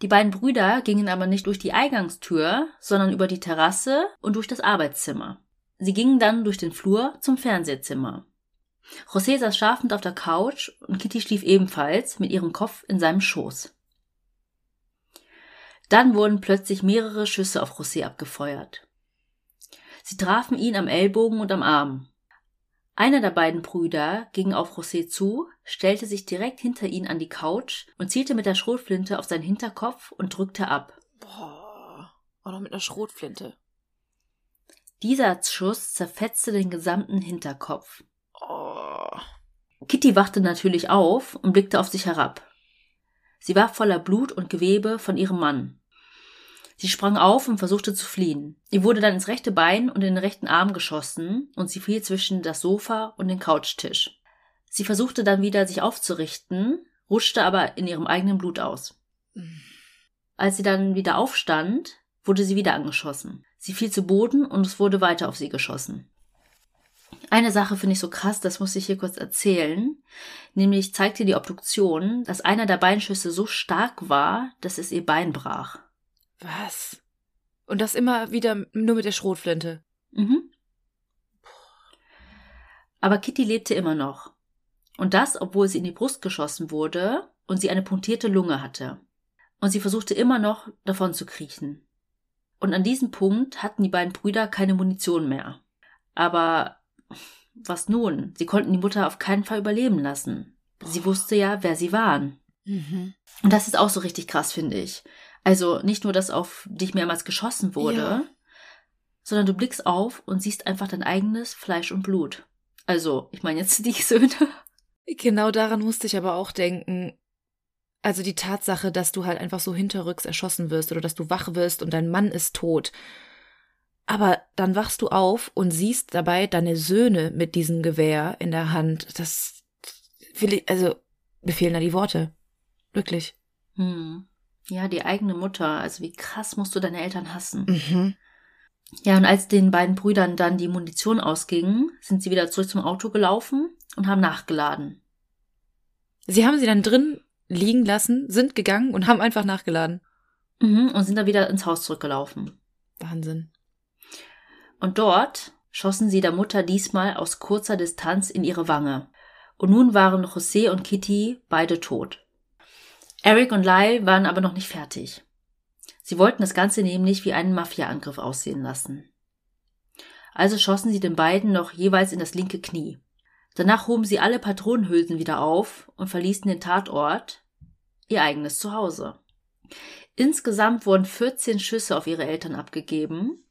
Die beiden Brüder gingen aber nicht durch die Eingangstür, sondern über die Terrasse und durch das Arbeitszimmer. Sie gingen dann durch den Flur zum Fernsehzimmer. José saß schlafend auf der Couch und Kitty schlief ebenfalls mit ihrem Kopf in seinem Schoß. Dann wurden plötzlich mehrere Schüsse auf José abgefeuert. Sie trafen ihn am Ellbogen und am Arm. Einer der beiden Brüder ging auf José zu, stellte sich direkt hinter ihn an die Couch und zielte mit der Schrotflinte auf seinen Hinterkopf und drückte ab. Boah, auch noch mit einer Schrotflinte. Dieser Schuss zerfetzte den gesamten Hinterkopf. Oh. Kitty wachte natürlich auf und blickte auf sich herab. Sie war voller Blut und Gewebe von ihrem Mann. Sie sprang auf und versuchte zu fliehen. Ihr wurde dann ins rechte Bein und in den rechten Arm geschossen und sie fiel zwischen das Sofa und den Couchtisch. Sie versuchte dann wieder, sich aufzurichten, rutschte aber in ihrem eigenen Blut aus. Als sie dann wieder aufstand, wurde sie wieder angeschossen. Sie fiel zu Boden und es wurde weiter auf sie geschossen. Eine Sache finde ich so krass, das muss ich hier kurz erzählen. Nämlich zeigte die Obduktion, dass einer der Beinschüsse so stark war, dass es ihr Bein brach. Was? Und das immer wieder nur mit der Schrotflinte? Mhm. Aber Kitty lebte immer noch. Und das, obwohl sie in die Brust geschossen wurde und sie eine punktierte Lunge hatte. Und sie versuchte immer noch, davon zu kriechen. Und an diesem Punkt hatten die beiden Brüder keine Munition mehr. Aber was nun? Sie konnten die Mutter auf keinen Fall überleben lassen. Sie wusste ja, wer sie waren. Mhm. Und das ist auch so richtig krass, finde ich. Also nicht nur, dass auf dich mehrmals geschossen wurde, ja. sondern du blickst auf und siehst einfach dein eigenes Fleisch und Blut. Also, ich meine jetzt die Söhne. Genau daran musste ich aber auch denken. Also die Tatsache, dass du halt einfach so hinterrücks erschossen wirst oder dass du wach wirst und dein Mann ist tot. Aber dann wachst du auf und siehst dabei deine Söhne mit diesem Gewehr in der Hand. Das will ich, also, befehlen da die Worte. Wirklich. Hm. Ja, die eigene Mutter. Also wie krass musst du deine Eltern hassen. Mhm. Ja, und als den beiden Brüdern dann die Munition ausging, sind sie wieder zurück zum Auto gelaufen und haben nachgeladen. Sie haben sie dann drin liegen lassen, sind gegangen und haben einfach nachgeladen. Mhm, und sind dann wieder ins Haus zurückgelaufen. Wahnsinn. Und dort schossen sie der Mutter diesmal aus kurzer Distanz in ihre Wange. Und nun waren José und Kitty beide tot. Eric und Lyle waren aber noch nicht fertig. Sie wollten das Ganze nämlich wie einen Mafia-Angriff aussehen lassen. Also schossen sie den beiden noch jeweils in das linke Knie. Danach hoben sie alle Patronenhülsen wieder auf und verließen den Tatort, ihr eigenes Zuhause. Insgesamt wurden 14 Schüsse auf ihre Eltern abgegeben,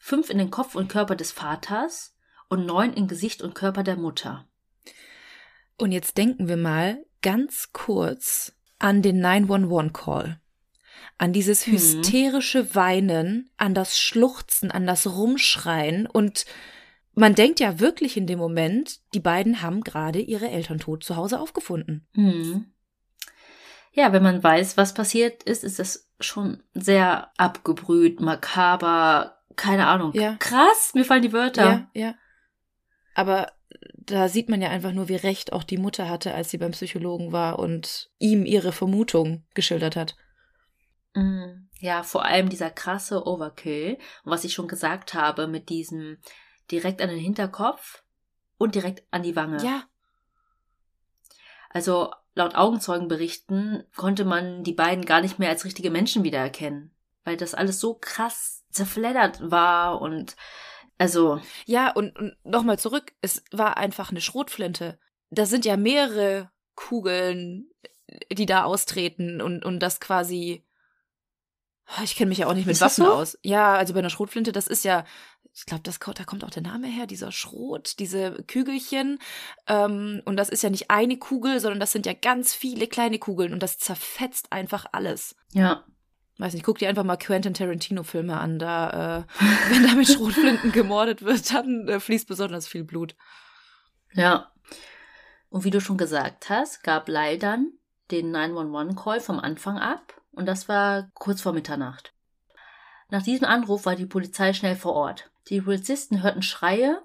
fünf in den Kopf und Körper des Vaters und neun in Gesicht und Körper der Mutter. Und jetzt denken wir mal, ganz kurz an den 911-Call. An dieses mhm. hysterische Weinen, an das Schluchzen, an das Rumschreien und man denkt ja wirklich in dem Moment, die beiden haben gerade ihre Eltern tot zu Hause aufgefunden. Mhm. Ja, wenn man weiß, was passiert ist, ist das schon sehr abgebrüht, makaber, keine Ahnung. Ja. Krass, mir fallen die Wörter. Ja, ja. Aber da sieht man ja einfach nur, wie recht auch die Mutter hatte, als sie beim Psychologen war und ihm ihre Vermutung geschildert hat. Mm, ja, vor allem dieser krasse Overkill. Und was ich schon gesagt habe, mit diesem direkt an den Hinterkopf und direkt an die Wange. Ja. Also laut Augenzeugenberichten konnte man die beiden gar nicht mehr als richtige Menschen wiedererkennen, weil das alles so krass zerfleddert war und also. Ja, und, und nochmal zurück, es war einfach eine Schrotflinte. Da sind ja mehrere Kugeln, die da austreten und, und das quasi. Ich kenne mich ja auch nicht mit Waffen so? aus. Ja, also bei einer Schrotflinte, das ist ja, ich glaube, da kommt auch der Name her, dieser Schrot, diese Kügelchen. Ähm, und das ist ja nicht eine Kugel, sondern das sind ja ganz viele kleine Kugeln und das zerfetzt einfach alles. Ja. Weiß nicht, guck dir einfach mal Quentin Tarantino-Filme an. Da, äh, wenn da mit Schrotflinten gemordet wird, dann äh, fließt besonders viel Blut. Ja. Und wie du schon gesagt hast, gab Lyle dann den 911-Call vom Anfang ab und das war kurz vor Mitternacht. Nach diesem Anruf war die Polizei schnell vor Ort. Die Polizisten hörten Schreie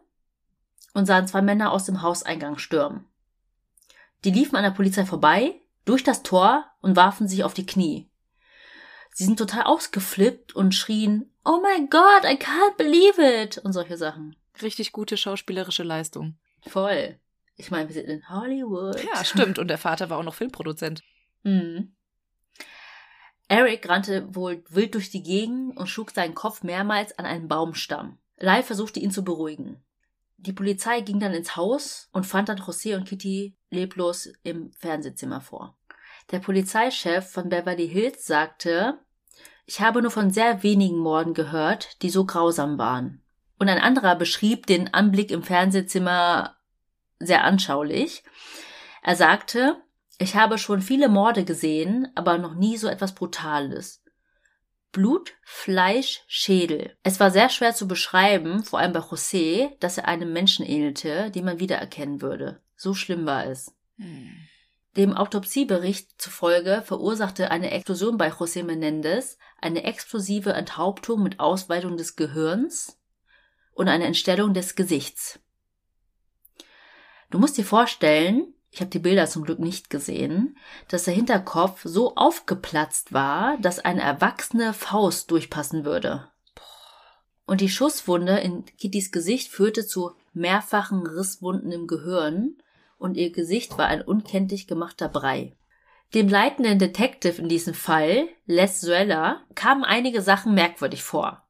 und sahen zwei Männer aus dem Hauseingang stürmen. Die liefen an der Polizei vorbei, durch das Tor und warfen sich auf die Knie. Sie sind total ausgeflippt und schrien, Oh my God, I can't believe it! und solche Sachen. Richtig gute schauspielerische Leistung. Voll. Ich meine, wir sind in Hollywood. Ja, stimmt. Und der Vater war auch noch Filmproduzent. Mhm. Eric rannte wohl wild durch die Gegend und schlug seinen Kopf mehrmals an einen Baumstamm. Lai versuchte ihn zu beruhigen. Die Polizei ging dann ins Haus und fand dann José und Kitty leblos im Fernsehzimmer vor. Der Polizeichef von Beverly Hills sagte, ich habe nur von sehr wenigen Morden gehört, die so grausam waren. Und ein anderer beschrieb den Anblick im Fernsehzimmer sehr anschaulich. Er sagte, ich habe schon viele Morde gesehen, aber noch nie so etwas Brutales. Blut, Fleisch, Schädel. Es war sehr schwer zu beschreiben, vor allem bei José, dass er einem Menschen ähnelte, den man wiedererkennen würde. So schlimm war es. Hm. Dem Autopsiebericht zufolge verursachte eine Explosion bei José Menendez eine explosive Enthauptung mit Ausweitung des Gehirns und eine Entstellung des Gesichts. Du musst dir vorstellen, ich habe die Bilder zum Glück nicht gesehen, dass der Hinterkopf so aufgeplatzt war, dass eine erwachsene Faust durchpassen würde. Und die Schusswunde in Kittys Gesicht führte zu mehrfachen Risswunden im Gehirn und ihr Gesicht war ein unkenntlich gemachter Brei. Dem leitenden Detective in diesem Fall, Les Zuella, kamen einige Sachen merkwürdig vor.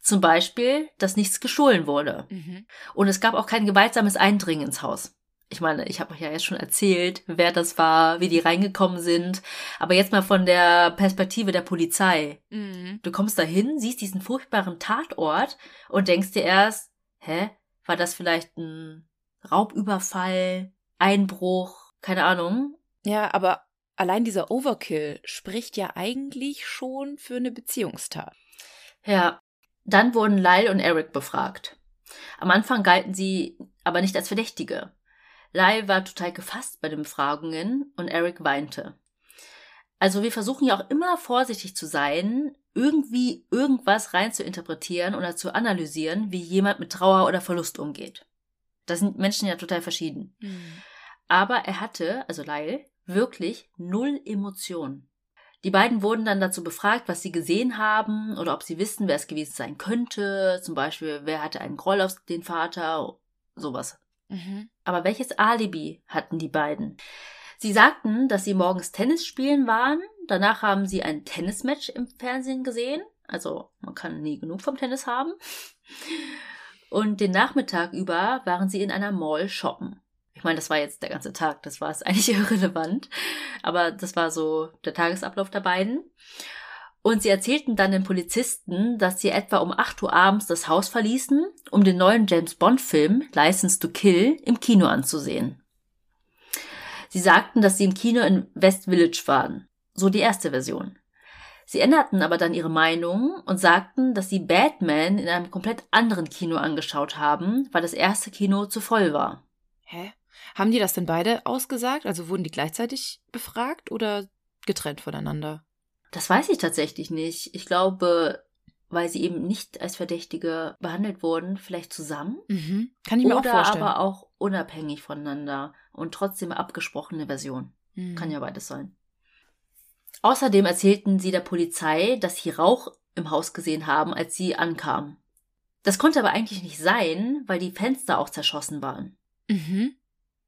Zum Beispiel, dass nichts gestohlen wurde. Mhm. Und es gab auch kein gewaltsames Eindringen ins Haus ich meine, ich habe euch ja jetzt schon erzählt, wer das war, wie die reingekommen sind. Aber jetzt mal von der Perspektive der Polizei. Mhm. Du kommst da hin, siehst diesen furchtbaren Tatort und denkst dir erst, hä, war das vielleicht ein Raubüberfall, Einbruch, keine Ahnung. Ja, aber allein dieser Overkill spricht ja eigentlich schon für eine Beziehungstat. Ja, dann wurden Lyle und Eric befragt. Am Anfang galten sie aber nicht als Verdächtige. Lai war total gefasst bei den Befragungen und Eric weinte. Also wir versuchen ja auch immer vorsichtig zu sein, irgendwie irgendwas rein zu interpretieren oder zu analysieren, wie jemand mit Trauer oder Verlust umgeht. Da sind Menschen ja total verschieden. Mhm. Aber er hatte, also Lyle, wirklich null Emotionen. Die beiden wurden dann dazu befragt, was sie gesehen haben oder ob sie wissen, wer es gewesen sein könnte. Zum Beispiel, wer hatte einen Groll auf den Vater, sowas. Mhm. Aber welches Alibi hatten die beiden? Sie sagten, dass sie morgens Tennis spielen waren. Danach haben sie ein Tennismatch im Fernsehen gesehen. Also man kann nie genug vom Tennis haben. Und den Nachmittag über waren sie in einer Mall shoppen. Ich meine, das war jetzt der ganze Tag, das war es eigentlich irrelevant. Aber das war so der Tagesablauf der beiden. Und sie erzählten dann den Polizisten, dass sie etwa um 8 Uhr abends das Haus verließen, um den neuen James Bond-Film License to Kill im Kino anzusehen. Sie sagten, dass sie im Kino in West Village waren. So die erste Version. Sie änderten aber dann ihre Meinung und sagten, dass sie Batman in einem komplett anderen Kino angeschaut haben, weil das erste Kino zu voll war. Hä? Haben die das denn beide ausgesagt? Also wurden die gleichzeitig befragt oder getrennt voneinander? Das weiß ich tatsächlich nicht. Ich glaube, weil sie eben nicht als Verdächtige behandelt wurden, vielleicht zusammen. Mhm. Kann ich mir Oder auch vorstellen. aber auch unabhängig voneinander und trotzdem abgesprochene Version. Mhm. Kann ja beides sein. Außerdem erzählten sie der Polizei, dass sie Rauch im Haus gesehen haben, als sie ankamen. Das konnte aber eigentlich nicht sein, weil die Fenster auch zerschossen waren. Mhm.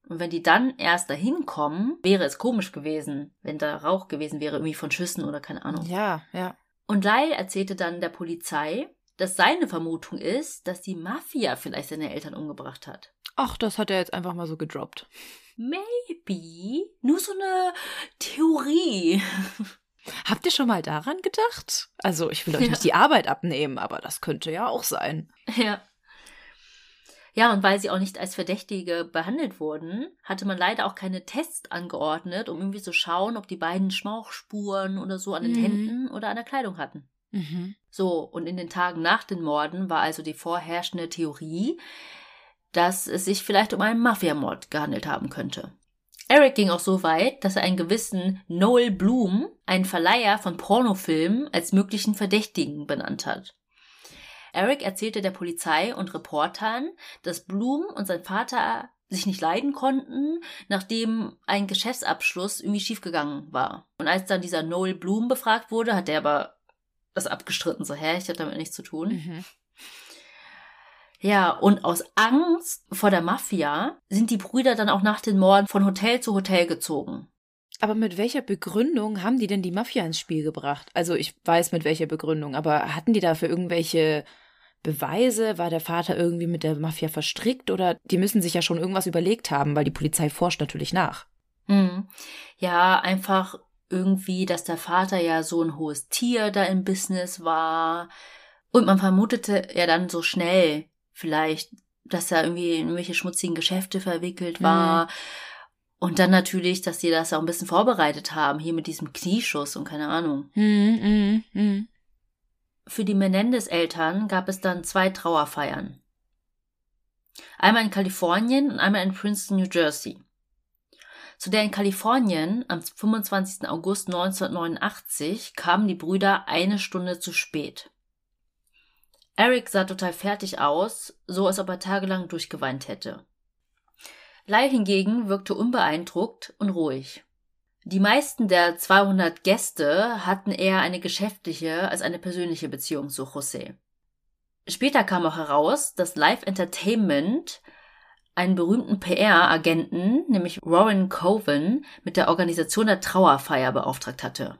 Und wenn die dann erst dahin kommen, wäre es komisch gewesen, wenn da Rauch gewesen wäre, irgendwie von Schüssen oder keine Ahnung. Ja, ja. Und Lyle erzählte dann der Polizei, dass seine Vermutung ist, dass die Mafia vielleicht seine Eltern umgebracht hat. Ach, das hat er jetzt einfach mal so gedroppt. Maybe. Nur so eine Theorie. Habt ihr schon mal daran gedacht? Also, ich will euch ja. nicht die Arbeit abnehmen, aber das könnte ja auch sein. Ja. Ja, und weil sie auch nicht als Verdächtige behandelt wurden, hatte man leider auch keine Tests angeordnet, um irgendwie zu schauen, ob die beiden Schmauchspuren oder so an den mhm. Händen oder an der Kleidung hatten. Mhm. So, und in den Tagen nach den Morden war also die vorherrschende Theorie, dass es sich vielleicht um einen Mafiamord gehandelt haben könnte. Eric ging auch so weit, dass er einen gewissen Noel Bloom, einen Verleiher von Pornofilmen, als möglichen Verdächtigen benannt hat. Eric erzählte der Polizei und Reportern, dass Bloom und sein Vater sich nicht leiden konnten, nachdem ein Geschäftsabschluss irgendwie schiefgegangen war. Und als dann dieser Noel Bloom befragt wurde, hat er aber das abgestritten, so, hä, ich hatte damit nichts zu tun. Mhm. Ja, und aus Angst vor der Mafia sind die Brüder dann auch nach den Morden von Hotel zu Hotel gezogen. Aber mit welcher Begründung haben die denn die Mafia ins Spiel gebracht? Also ich weiß mit welcher Begründung, aber hatten die dafür irgendwelche Beweise? War der Vater irgendwie mit der Mafia verstrickt oder die müssen sich ja schon irgendwas überlegt haben, weil die Polizei forscht natürlich nach. Hm. Ja, einfach irgendwie, dass der Vater ja so ein hohes Tier da im Business war. Und man vermutete ja dann so schnell vielleicht, dass er irgendwie in irgendwelche schmutzigen Geschäfte verwickelt war. Mhm. Und dann natürlich, dass die das auch ein bisschen vorbereitet haben, hier mit diesem Knieschuss und keine Ahnung. Mhm, mh, mh. Für die Menendez-Eltern gab es dann zwei Trauerfeiern. Einmal in Kalifornien und einmal in Princeton, New Jersey. Zu der in Kalifornien am 25. August 1989 kamen die Brüder eine Stunde zu spät. Eric sah total fertig aus, so als ob er tagelang durchgeweint hätte. Lyle hingegen wirkte unbeeindruckt und ruhig. Die meisten der 200 Gäste hatten eher eine geschäftliche als eine persönliche Beziehung zu José. Später kam auch heraus, dass Live Entertainment einen berühmten PR-Agenten, nämlich Warren Coven, mit der Organisation der Trauerfeier beauftragt hatte.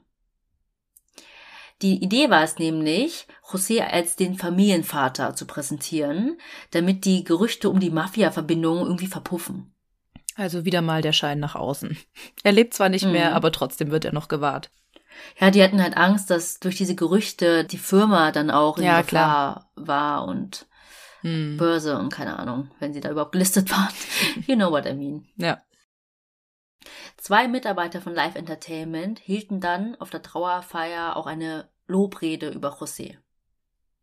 Die Idee war es nämlich, José als den Familienvater zu präsentieren, damit die Gerüchte um die Mafia-Verbindungen irgendwie verpuffen. Also wieder mal der Schein nach außen. Er lebt zwar nicht mhm. mehr, aber trotzdem wird er noch gewahrt. Ja, die hatten halt Angst, dass durch diese Gerüchte die Firma dann auch in ja, Gefahr klar. war und mhm. Börse und keine Ahnung, wenn sie da überhaupt gelistet waren. you know what I mean. Ja. Zwei Mitarbeiter von Live Entertainment hielten dann auf der Trauerfeier auch eine Lobrede über José.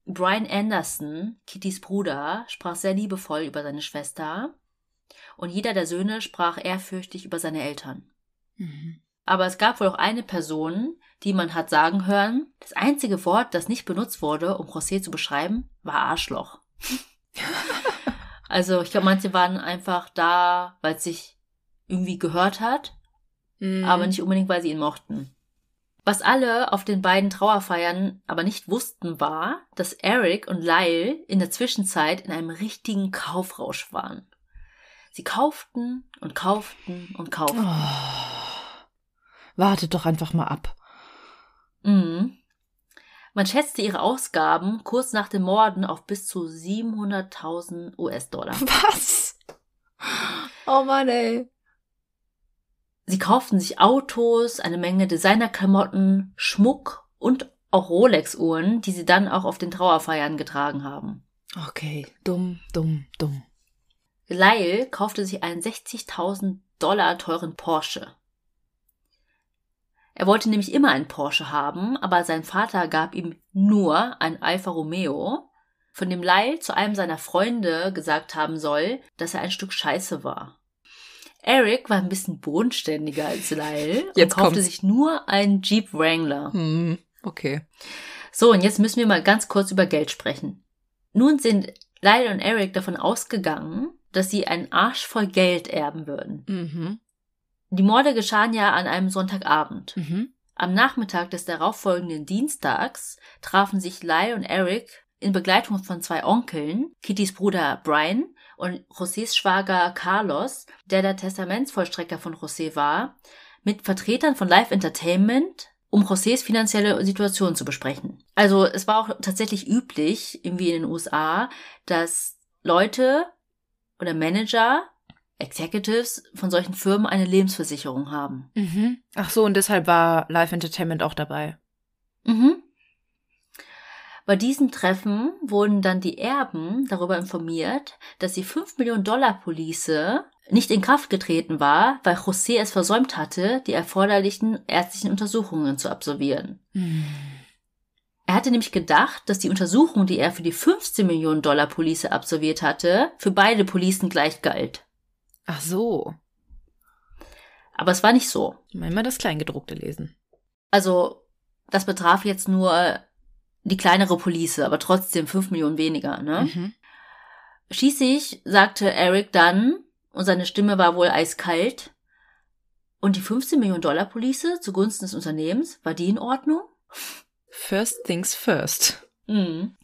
Brian Anderson, Kittys Bruder, sprach sehr liebevoll über seine Schwester und jeder der Söhne sprach ehrfürchtig über seine Eltern. Mhm. Aber es gab wohl auch eine Person, die man hat sagen hören, das einzige Wort, das nicht benutzt wurde, um José zu beschreiben, war Arschloch. also ich glaube, manche waren einfach da, weil es sich irgendwie gehört hat, mhm. aber nicht unbedingt, weil sie ihn mochten. Was alle auf den beiden Trauerfeiern aber nicht wussten, war, dass Eric und Lyle in der Zwischenzeit in einem richtigen Kaufrausch waren. Sie kauften und kauften und kauften. Oh, wartet doch einfach mal ab. Mhm. Man schätzte ihre Ausgaben kurz nach den Morden auf bis zu 700.000 US-Dollar. Was? Oh Mann, ey. Sie kauften sich Autos, eine Menge Designerklamotten, Schmuck und auch Rolex-Uhren, die sie dann auch auf den Trauerfeiern getragen haben. Okay, dumm, dumm, dumm. Lyle kaufte sich einen 60.000 Dollar teuren Porsche. Er wollte nämlich immer einen Porsche haben, aber sein Vater gab ihm nur ein Alfa Romeo, von dem Lyle zu einem seiner Freunde gesagt haben soll, dass er ein Stück Scheiße war. Eric war ein bisschen bodenständiger als Lyle jetzt und kaufte kommt's. sich nur einen Jeep Wrangler. Hm, okay. So, und jetzt müssen wir mal ganz kurz über Geld sprechen. Nun sind Lyle und Eric davon ausgegangen, dass sie einen Arsch voll Geld erben würden. Mhm. Die Morde geschahen ja an einem Sonntagabend. Mhm. Am Nachmittag des darauffolgenden Dienstags trafen sich Lyle und Eric in Begleitung von zwei Onkeln, Kittys Bruder Brian und Josés Schwager Carlos, der der Testamentsvollstrecker von José war, mit Vertretern von Live Entertainment, um Josés finanzielle Situation zu besprechen. Also es war auch tatsächlich üblich, irgendwie in den USA, dass Leute oder Manager, Executives von solchen Firmen eine Lebensversicherung haben. Mhm. Ach so, und deshalb war Live Entertainment auch dabei. Mhm. Bei diesem Treffen wurden dann die Erben darüber informiert, dass die 5 Millionen Dollar Police nicht in Kraft getreten war, weil José es versäumt hatte, die erforderlichen ärztlichen Untersuchungen zu absolvieren. Hm. Er hatte nämlich gedacht, dass die Untersuchung, die er für die 15 Millionen Dollar Police absolviert hatte, für beide Policen gleich galt. Ach so. Aber es war nicht so. Immer das Kleingedruckte lesen. Also, das betraf jetzt nur die kleinere Police, aber trotzdem 5 Millionen weniger, ne? Mhm. Schließlich sagte Eric dann, und seine Stimme war wohl eiskalt. Und die 15 Millionen Dollar Police zugunsten des Unternehmens, war die in Ordnung? First things first. Mhm.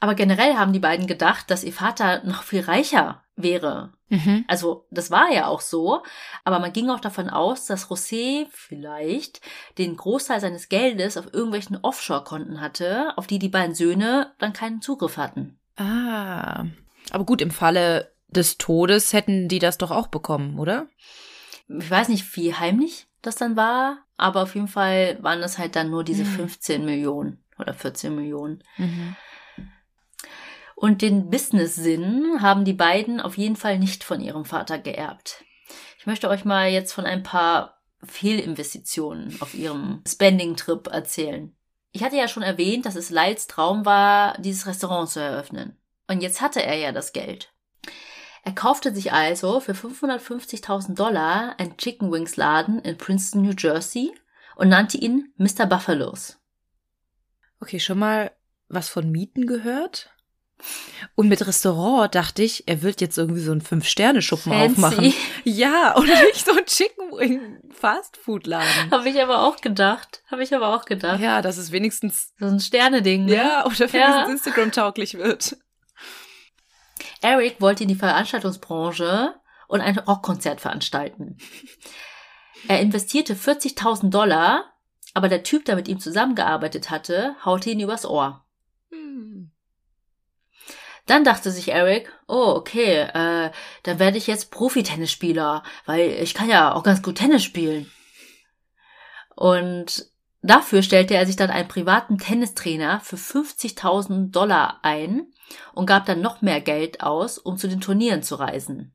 Aber generell haben die beiden gedacht, dass ihr Vater noch viel reicher wäre. Mhm. Also das war ja auch so, aber man ging auch davon aus, dass José vielleicht den Großteil seines Geldes auf irgendwelchen Offshore-Konten hatte, auf die die beiden Söhne dann keinen Zugriff hatten. Ah, aber gut, im Falle des Todes hätten die das doch auch bekommen, oder? Ich weiß nicht, wie heimlich das dann war, aber auf jeden Fall waren das halt dann nur diese mhm. 15 Millionen oder 14 Millionen. Mhm. Und den Business-Sinn haben die beiden auf jeden Fall nicht von ihrem Vater geerbt. Ich möchte euch mal jetzt von ein paar Fehlinvestitionen auf ihrem Spending-Trip erzählen. Ich hatte ja schon erwähnt, dass es Lyles Traum war, dieses Restaurant zu eröffnen. Und jetzt hatte er ja das Geld. Er kaufte sich also für 550.000 Dollar einen Chicken Wings Laden in Princeton, New Jersey und nannte ihn Mr. Buffalos. Okay, schon mal was von Mieten gehört? Und mit Restaurant dachte ich, er wird jetzt irgendwie so einen Fünf-Sterne-Schuppen aufmachen. Ja, und nicht so ein Chicken Wing Fast-Food-Laden. Habe ich aber auch gedacht. Habe ich aber auch gedacht. Ja, dass es wenigstens so ein Sterne-Ding. Ne? Ja, oder wenigstens ja. Instagram-tauglich wird. Eric wollte in die Veranstaltungsbranche und ein Rockkonzert veranstalten. Er investierte 40.000 Dollar, aber der Typ, der mit ihm zusammengearbeitet hatte, haute ihn übers Ohr. Hm. Dann dachte sich Eric, oh, okay, äh, dann werde ich jetzt Profi-Tennisspieler, weil ich kann ja auch ganz gut Tennis spielen. Und dafür stellte er sich dann einen privaten Tennistrainer für 50.000 Dollar ein, und gab dann noch mehr Geld aus, um zu den Turnieren zu reisen.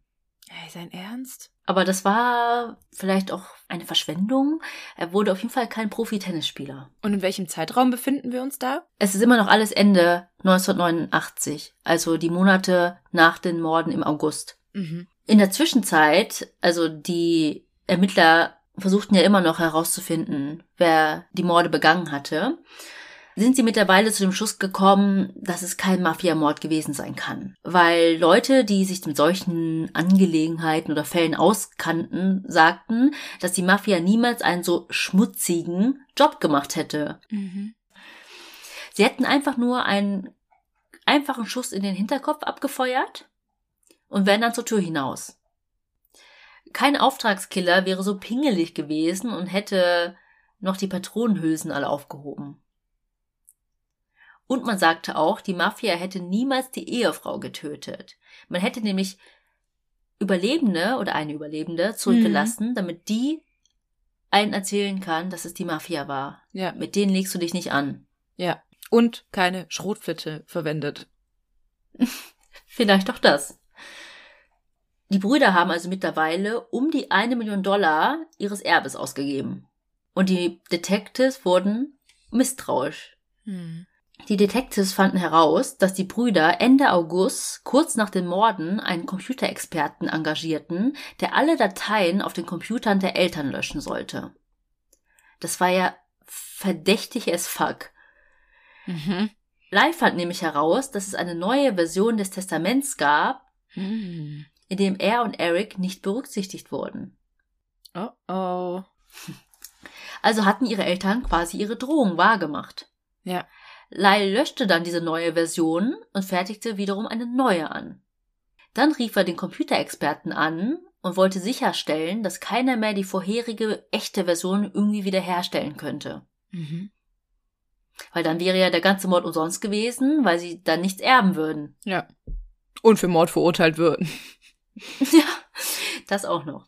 Ey, sein Ernst? Aber das war vielleicht auch eine Verschwendung. Er wurde auf jeden Fall kein Profi-Tennisspieler. Und in welchem Zeitraum befinden wir uns da? Es ist immer noch alles Ende 1989, also die Monate nach den Morden im August. Mhm. In der Zwischenzeit, also die Ermittler versuchten ja immer noch herauszufinden, wer die Morde begangen hatte sind sie mittlerweile zu dem Schluss gekommen, dass es kein Mafiamord gewesen sein kann. Weil Leute, die sich mit solchen Angelegenheiten oder Fällen auskannten, sagten, dass die Mafia niemals einen so schmutzigen Job gemacht hätte. Mhm. Sie hätten einfach nur einen einfachen Schuss in den Hinterkopf abgefeuert und wären dann zur Tür hinaus. Kein Auftragskiller wäre so pingelig gewesen und hätte noch die Patronenhülsen alle aufgehoben. Und man sagte auch, die Mafia hätte niemals die Ehefrau getötet. Man hätte nämlich Überlebende oder eine Überlebende zurückgelassen, mhm. damit die einen erzählen kann, dass es die Mafia war. Ja. Mit denen legst du dich nicht an. Ja. Und keine Schrotflinte verwendet. Vielleicht doch das. Die Brüder haben also mittlerweile um die eine Million Dollar ihres Erbes ausgegeben. Und die Detectives wurden misstrauisch. Hm. Die Detectives fanden heraus, dass die Brüder Ende August, kurz nach den Morden, einen Computerexperten engagierten, der alle Dateien auf den Computern der Eltern löschen sollte. Das war ja verdächtig as fuck. Mhm. Live fand nämlich heraus, dass es eine neue Version des Testaments gab, mhm. In dem er und Eric nicht berücksichtigt wurden. Oh oh. Also hatten ihre Eltern quasi ihre Drohung wahrgemacht. Ja. Lyle löschte dann diese neue Version und fertigte wiederum eine neue an. Dann rief er den Computerexperten an und wollte sicherstellen, dass keiner mehr die vorherige echte Version irgendwie wiederherstellen könnte. Mhm. Weil dann wäre ja der ganze Mord umsonst gewesen, weil sie dann nichts erben würden. Ja. Und für Mord verurteilt würden. ja, das auch noch.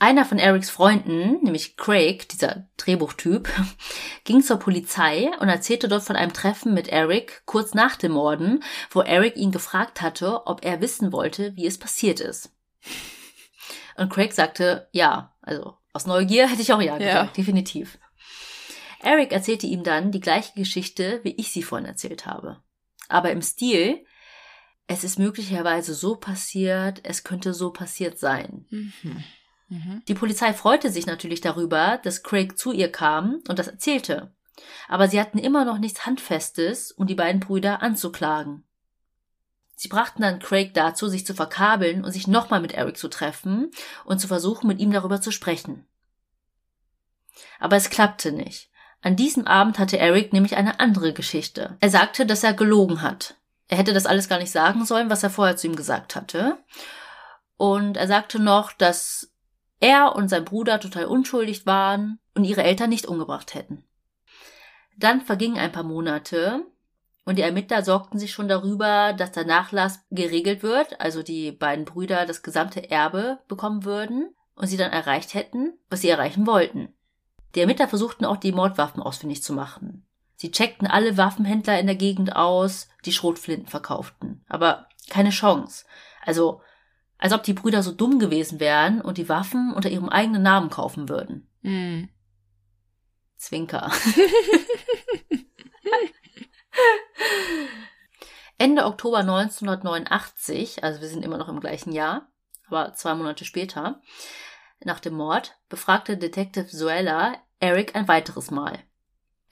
Einer von Erics Freunden, nämlich Craig, dieser Drehbuchtyp, ging zur Polizei und erzählte dort von einem Treffen mit Eric kurz nach dem Morden, wo Eric ihn gefragt hatte, ob er wissen wollte, wie es passiert ist. Und Craig sagte ja, also aus Neugier hätte ich auch ja gesagt, ja. definitiv. Eric erzählte ihm dann die gleiche Geschichte, wie ich sie vorhin erzählt habe. Aber im Stil, es ist möglicherweise so passiert, es könnte so passiert sein. Mhm. Mhm. Die Polizei freute sich natürlich darüber, dass Craig zu ihr kam und das erzählte. Aber sie hatten immer noch nichts Handfestes, um die beiden Brüder anzuklagen. Sie brachten dann Craig dazu, sich zu verkabeln und sich nochmal mit Eric zu treffen und zu versuchen, mit ihm darüber zu sprechen. Aber es klappte nicht. An diesem Abend hatte Eric nämlich eine andere Geschichte. Er sagte, dass er gelogen hat. Er hätte das alles gar nicht sagen sollen, was er vorher zu ihm gesagt hatte. Und er sagte noch, dass er und sein Bruder total unschuldig waren und ihre Eltern nicht umgebracht hätten. Dann vergingen ein paar Monate und die Ermittler sorgten sich schon darüber, dass der Nachlass geregelt wird, also die beiden Brüder das gesamte Erbe bekommen würden und sie dann erreicht hätten, was sie erreichen wollten. Die Ermittler versuchten auch die Mordwaffen ausfindig zu machen. Sie checkten alle Waffenhändler in der Gegend aus, die Schrotflinten verkauften. Aber keine Chance. Also als ob die Brüder so dumm gewesen wären und die Waffen unter ihrem eigenen Namen kaufen würden. Mm. Zwinker. Ende Oktober 1989, also wir sind immer noch im gleichen Jahr, aber zwei Monate später, nach dem Mord, befragte Detective Zoella Eric ein weiteres Mal.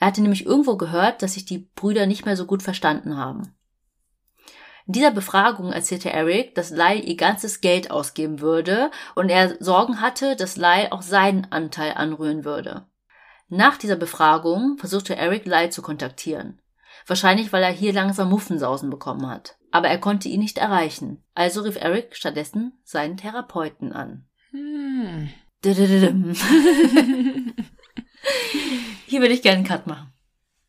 Er hatte nämlich irgendwo gehört, dass sich die Brüder nicht mehr so gut verstanden haben. In dieser Befragung erzählte Eric, dass Lyle ihr ganzes Geld ausgeben würde und er Sorgen hatte, dass Lyle auch seinen Anteil anrühren würde. Nach dieser Befragung versuchte Eric Lyle zu kontaktieren. Wahrscheinlich, weil er hier langsam Muffensausen bekommen hat. Aber er konnte ihn nicht erreichen. Also rief Eric stattdessen seinen Therapeuten an. Hm. Hier würde ich gerne einen Cut machen.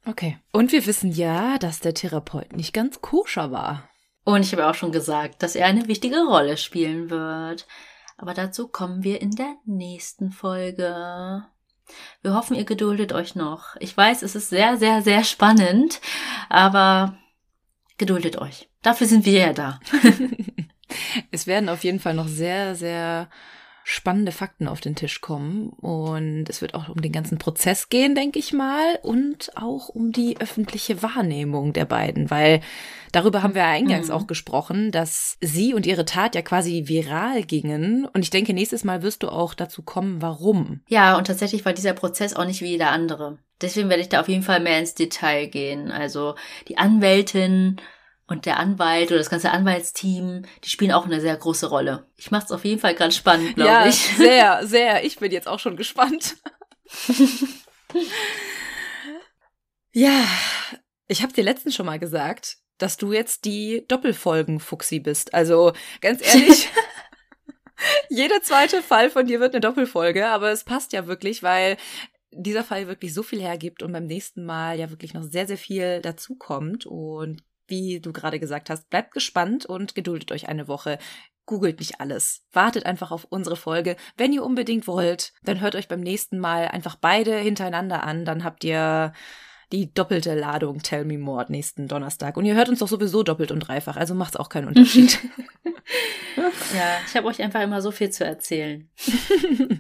Okay. Und wir wissen ja, dass der Therapeut nicht ganz koscher war. Und ich habe auch schon gesagt, dass er eine wichtige Rolle spielen wird. Aber dazu kommen wir in der nächsten Folge. Wir hoffen, ihr geduldet euch noch. Ich weiß, es ist sehr, sehr, sehr spannend, aber geduldet euch. Dafür sind wir ja da. es werden auf jeden Fall noch sehr, sehr spannende Fakten auf den Tisch kommen. Und es wird auch um den ganzen Prozess gehen, denke ich mal, und auch um die öffentliche Wahrnehmung der beiden, weil darüber haben wir eingangs mhm. auch gesprochen, dass sie und ihre Tat ja quasi viral gingen. Und ich denke, nächstes Mal wirst du auch dazu kommen, warum. Ja, und tatsächlich war dieser Prozess auch nicht wie jeder andere. Deswegen werde ich da auf jeden Fall mehr ins Detail gehen. Also die Anwältin und der Anwalt oder das ganze Anwaltsteam, die spielen auch eine sehr große Rolle. Ich mache es auf jeden Fall ganz spannend, glaube ja, ich. Sehr, sehr. Ich bin jetzt auch schon gespannt. ja, ich habe dir letztens schon mal gesagt, dass du jetzt die Doppelfolgen-Fuchsi bist. Also ganz ehrlich. jeder zweite Fall von dir wird eine Doppelfolge, aber es passt ja wirklich, weil dieser Fall wirklich so viel hergibt und beim nächsten Mal ja wirklich noch sehr, sehr viel dazukommt. Und wie du gerade gesagt hast, bleibt gespannt und geduldet euch eine Woche. Googelt nicht alles. Wartet einfach auf unsere Folge. Wenn ihr unbedingt wollt, dann hört euch beim nächsten Mal einfach beide hintereinander an. Dann habt ihr die doppelte Ladung Tell Me More nächsten Donnerstag. Und ihr hört uns doch sowieso doppelt und dreifach, also macht's auch keinen Unterschied. ja, ich habe euch einfach immer so viel zu erzählen.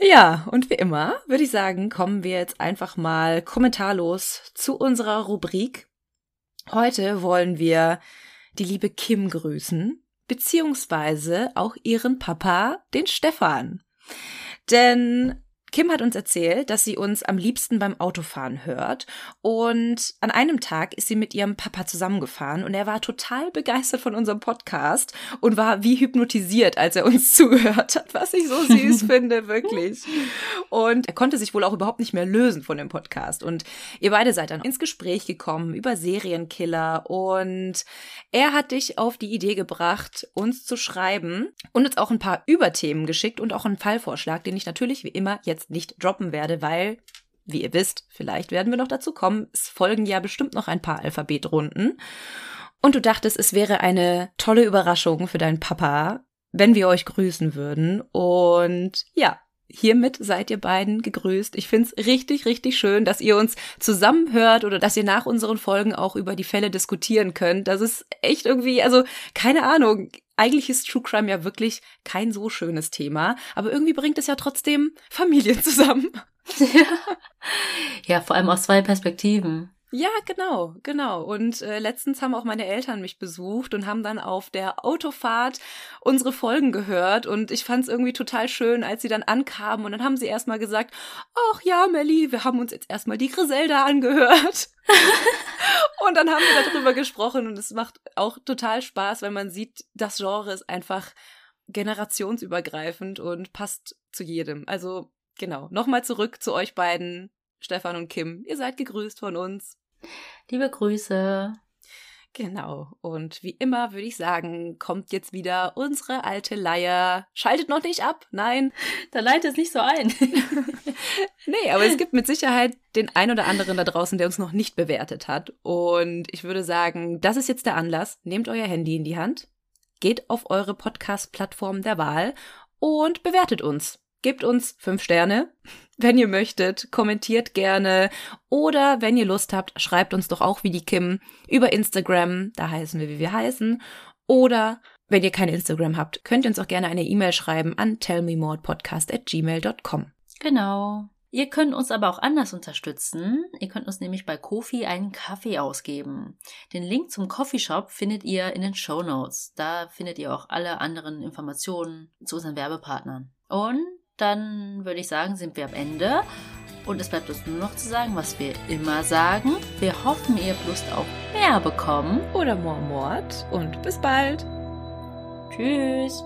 ja, und wie immer würde ich sagen, kommen wir jetzt einfach mal kommentarlos zu unserer Rubrik Heute wollen wir die liebe Kim grüßen, beziehungsweise auch ihren Papa, den Stefan. Denn Kim hat uns erzählt, dass sie uns am liebsten beim Autofahren hört. Und an einem Tag ist sie mit ihrem Papa zusammengefahren und er war total begeistert von unserem Podcast und war wie hypnotisiert, als er uns zugehört hat, was ich so süß finde, wirklich. Und er konnte sich wohl auch überhaupt nicht mehr lösen von dem Podcast. Und ihr beide seid dann ins Gespräch gekommen über Serienkiller und er hat dich auf die Idee gebracht, uns zu schreiben und uns auch ein paar Überthemen geschickt und auch einen Fallvorschlag, den ich natürlich wie immer jetzt jetzt nicht droppen werde, weil, wie ihr wisst, vielleicht werden wir noch dazu kommen, es folgen ja bestimmt noch ein paar Alphabetrunden. Und du dachtest, es wäre eine tolle Überraschung für deinen Papa, wenn wir euch grüßen würden. Und ja, hiermit seid ihr beiden gegrüßt. Ich find's richtig, richtig schön, dass ihr uns zusammenhört oder dass ihr nach unseren Folgen auch über die Fälle diskutieren könnt. Das ist echt irgendwie, also keine Ahnung eigentlich ist True Crime ja wirklich kein so schönes Thema, aber irgendwie bringt es ja trotzdem Familien zusammen. Ja, ja vor allem aus zwei Perspektiven. Ja, genau, genau. Und äh, letztens haben auch meine Eltern mich besucht und haben dann auf der Autofahrt unsere Folgen gehört. Und ich fand es irgendwie total schön, als sie dann ankamen. Und dann haben sie erstmal gesagt, ach ja, Melli, wir haben uns jetzt erstmal die Griselda angehört. und dann haben wir darüber gesprochen und es macht auch total Spaß, weil man sieht, das Genre ist einfach generationsübergreifend und passt zu jedem. Also genau, nochmal zurück zu euch beiden, Stefan und Kim. Ihr seid gegrüßt von uns. Liebe Grüße. Genau. Und wie immer würde ich sagen, kommt jetzt wieder unsere alte Leier. Schaltet noch nicht ab. Nein. Da leitet es nicht so ein. nee, aber es gibt mit Sicherheit den ein oder anderen da draußen, der uns noch nicht bewertet hat. Und ich würde sagen, das ist jetzt der Anlass. Nehmt euer Handy in die Hand, geht auf eure Podcast-Plattform der Wahl und bewertet uns. Gebt uns fünf Sterne, wenn ihr möchtet, kommentiert gerne oder wenn ihr Lust habt, schreibt uns doch auch wie die Kim über Instagram, da heißen wir, wie wir heißen, oder wenn ihr kein Instagram habt, könnt ihr uns auch gerne eine E-Mail schreiben an tellmemorepodcast@gmail.com. Genau. Ihr könnt uns aber auch anders unterstützen. Ihr könnt uns nämlich bei Kofi einen Kaffee ausgeben. Den Link zum Coffeeshop findet ihr in den Show Notes. Da findet ihr auch alle anderen Informationen zu unseren Werbepartnern. Und dann würde ich sagen, sind wir am Ende. Und es bleibt uns nur noch zu sagen, was wir immer sagen. Wir hoffen, ihr habt Lust auf mehr bekommen. Oder more Mord. Und bis bald. Tschüss.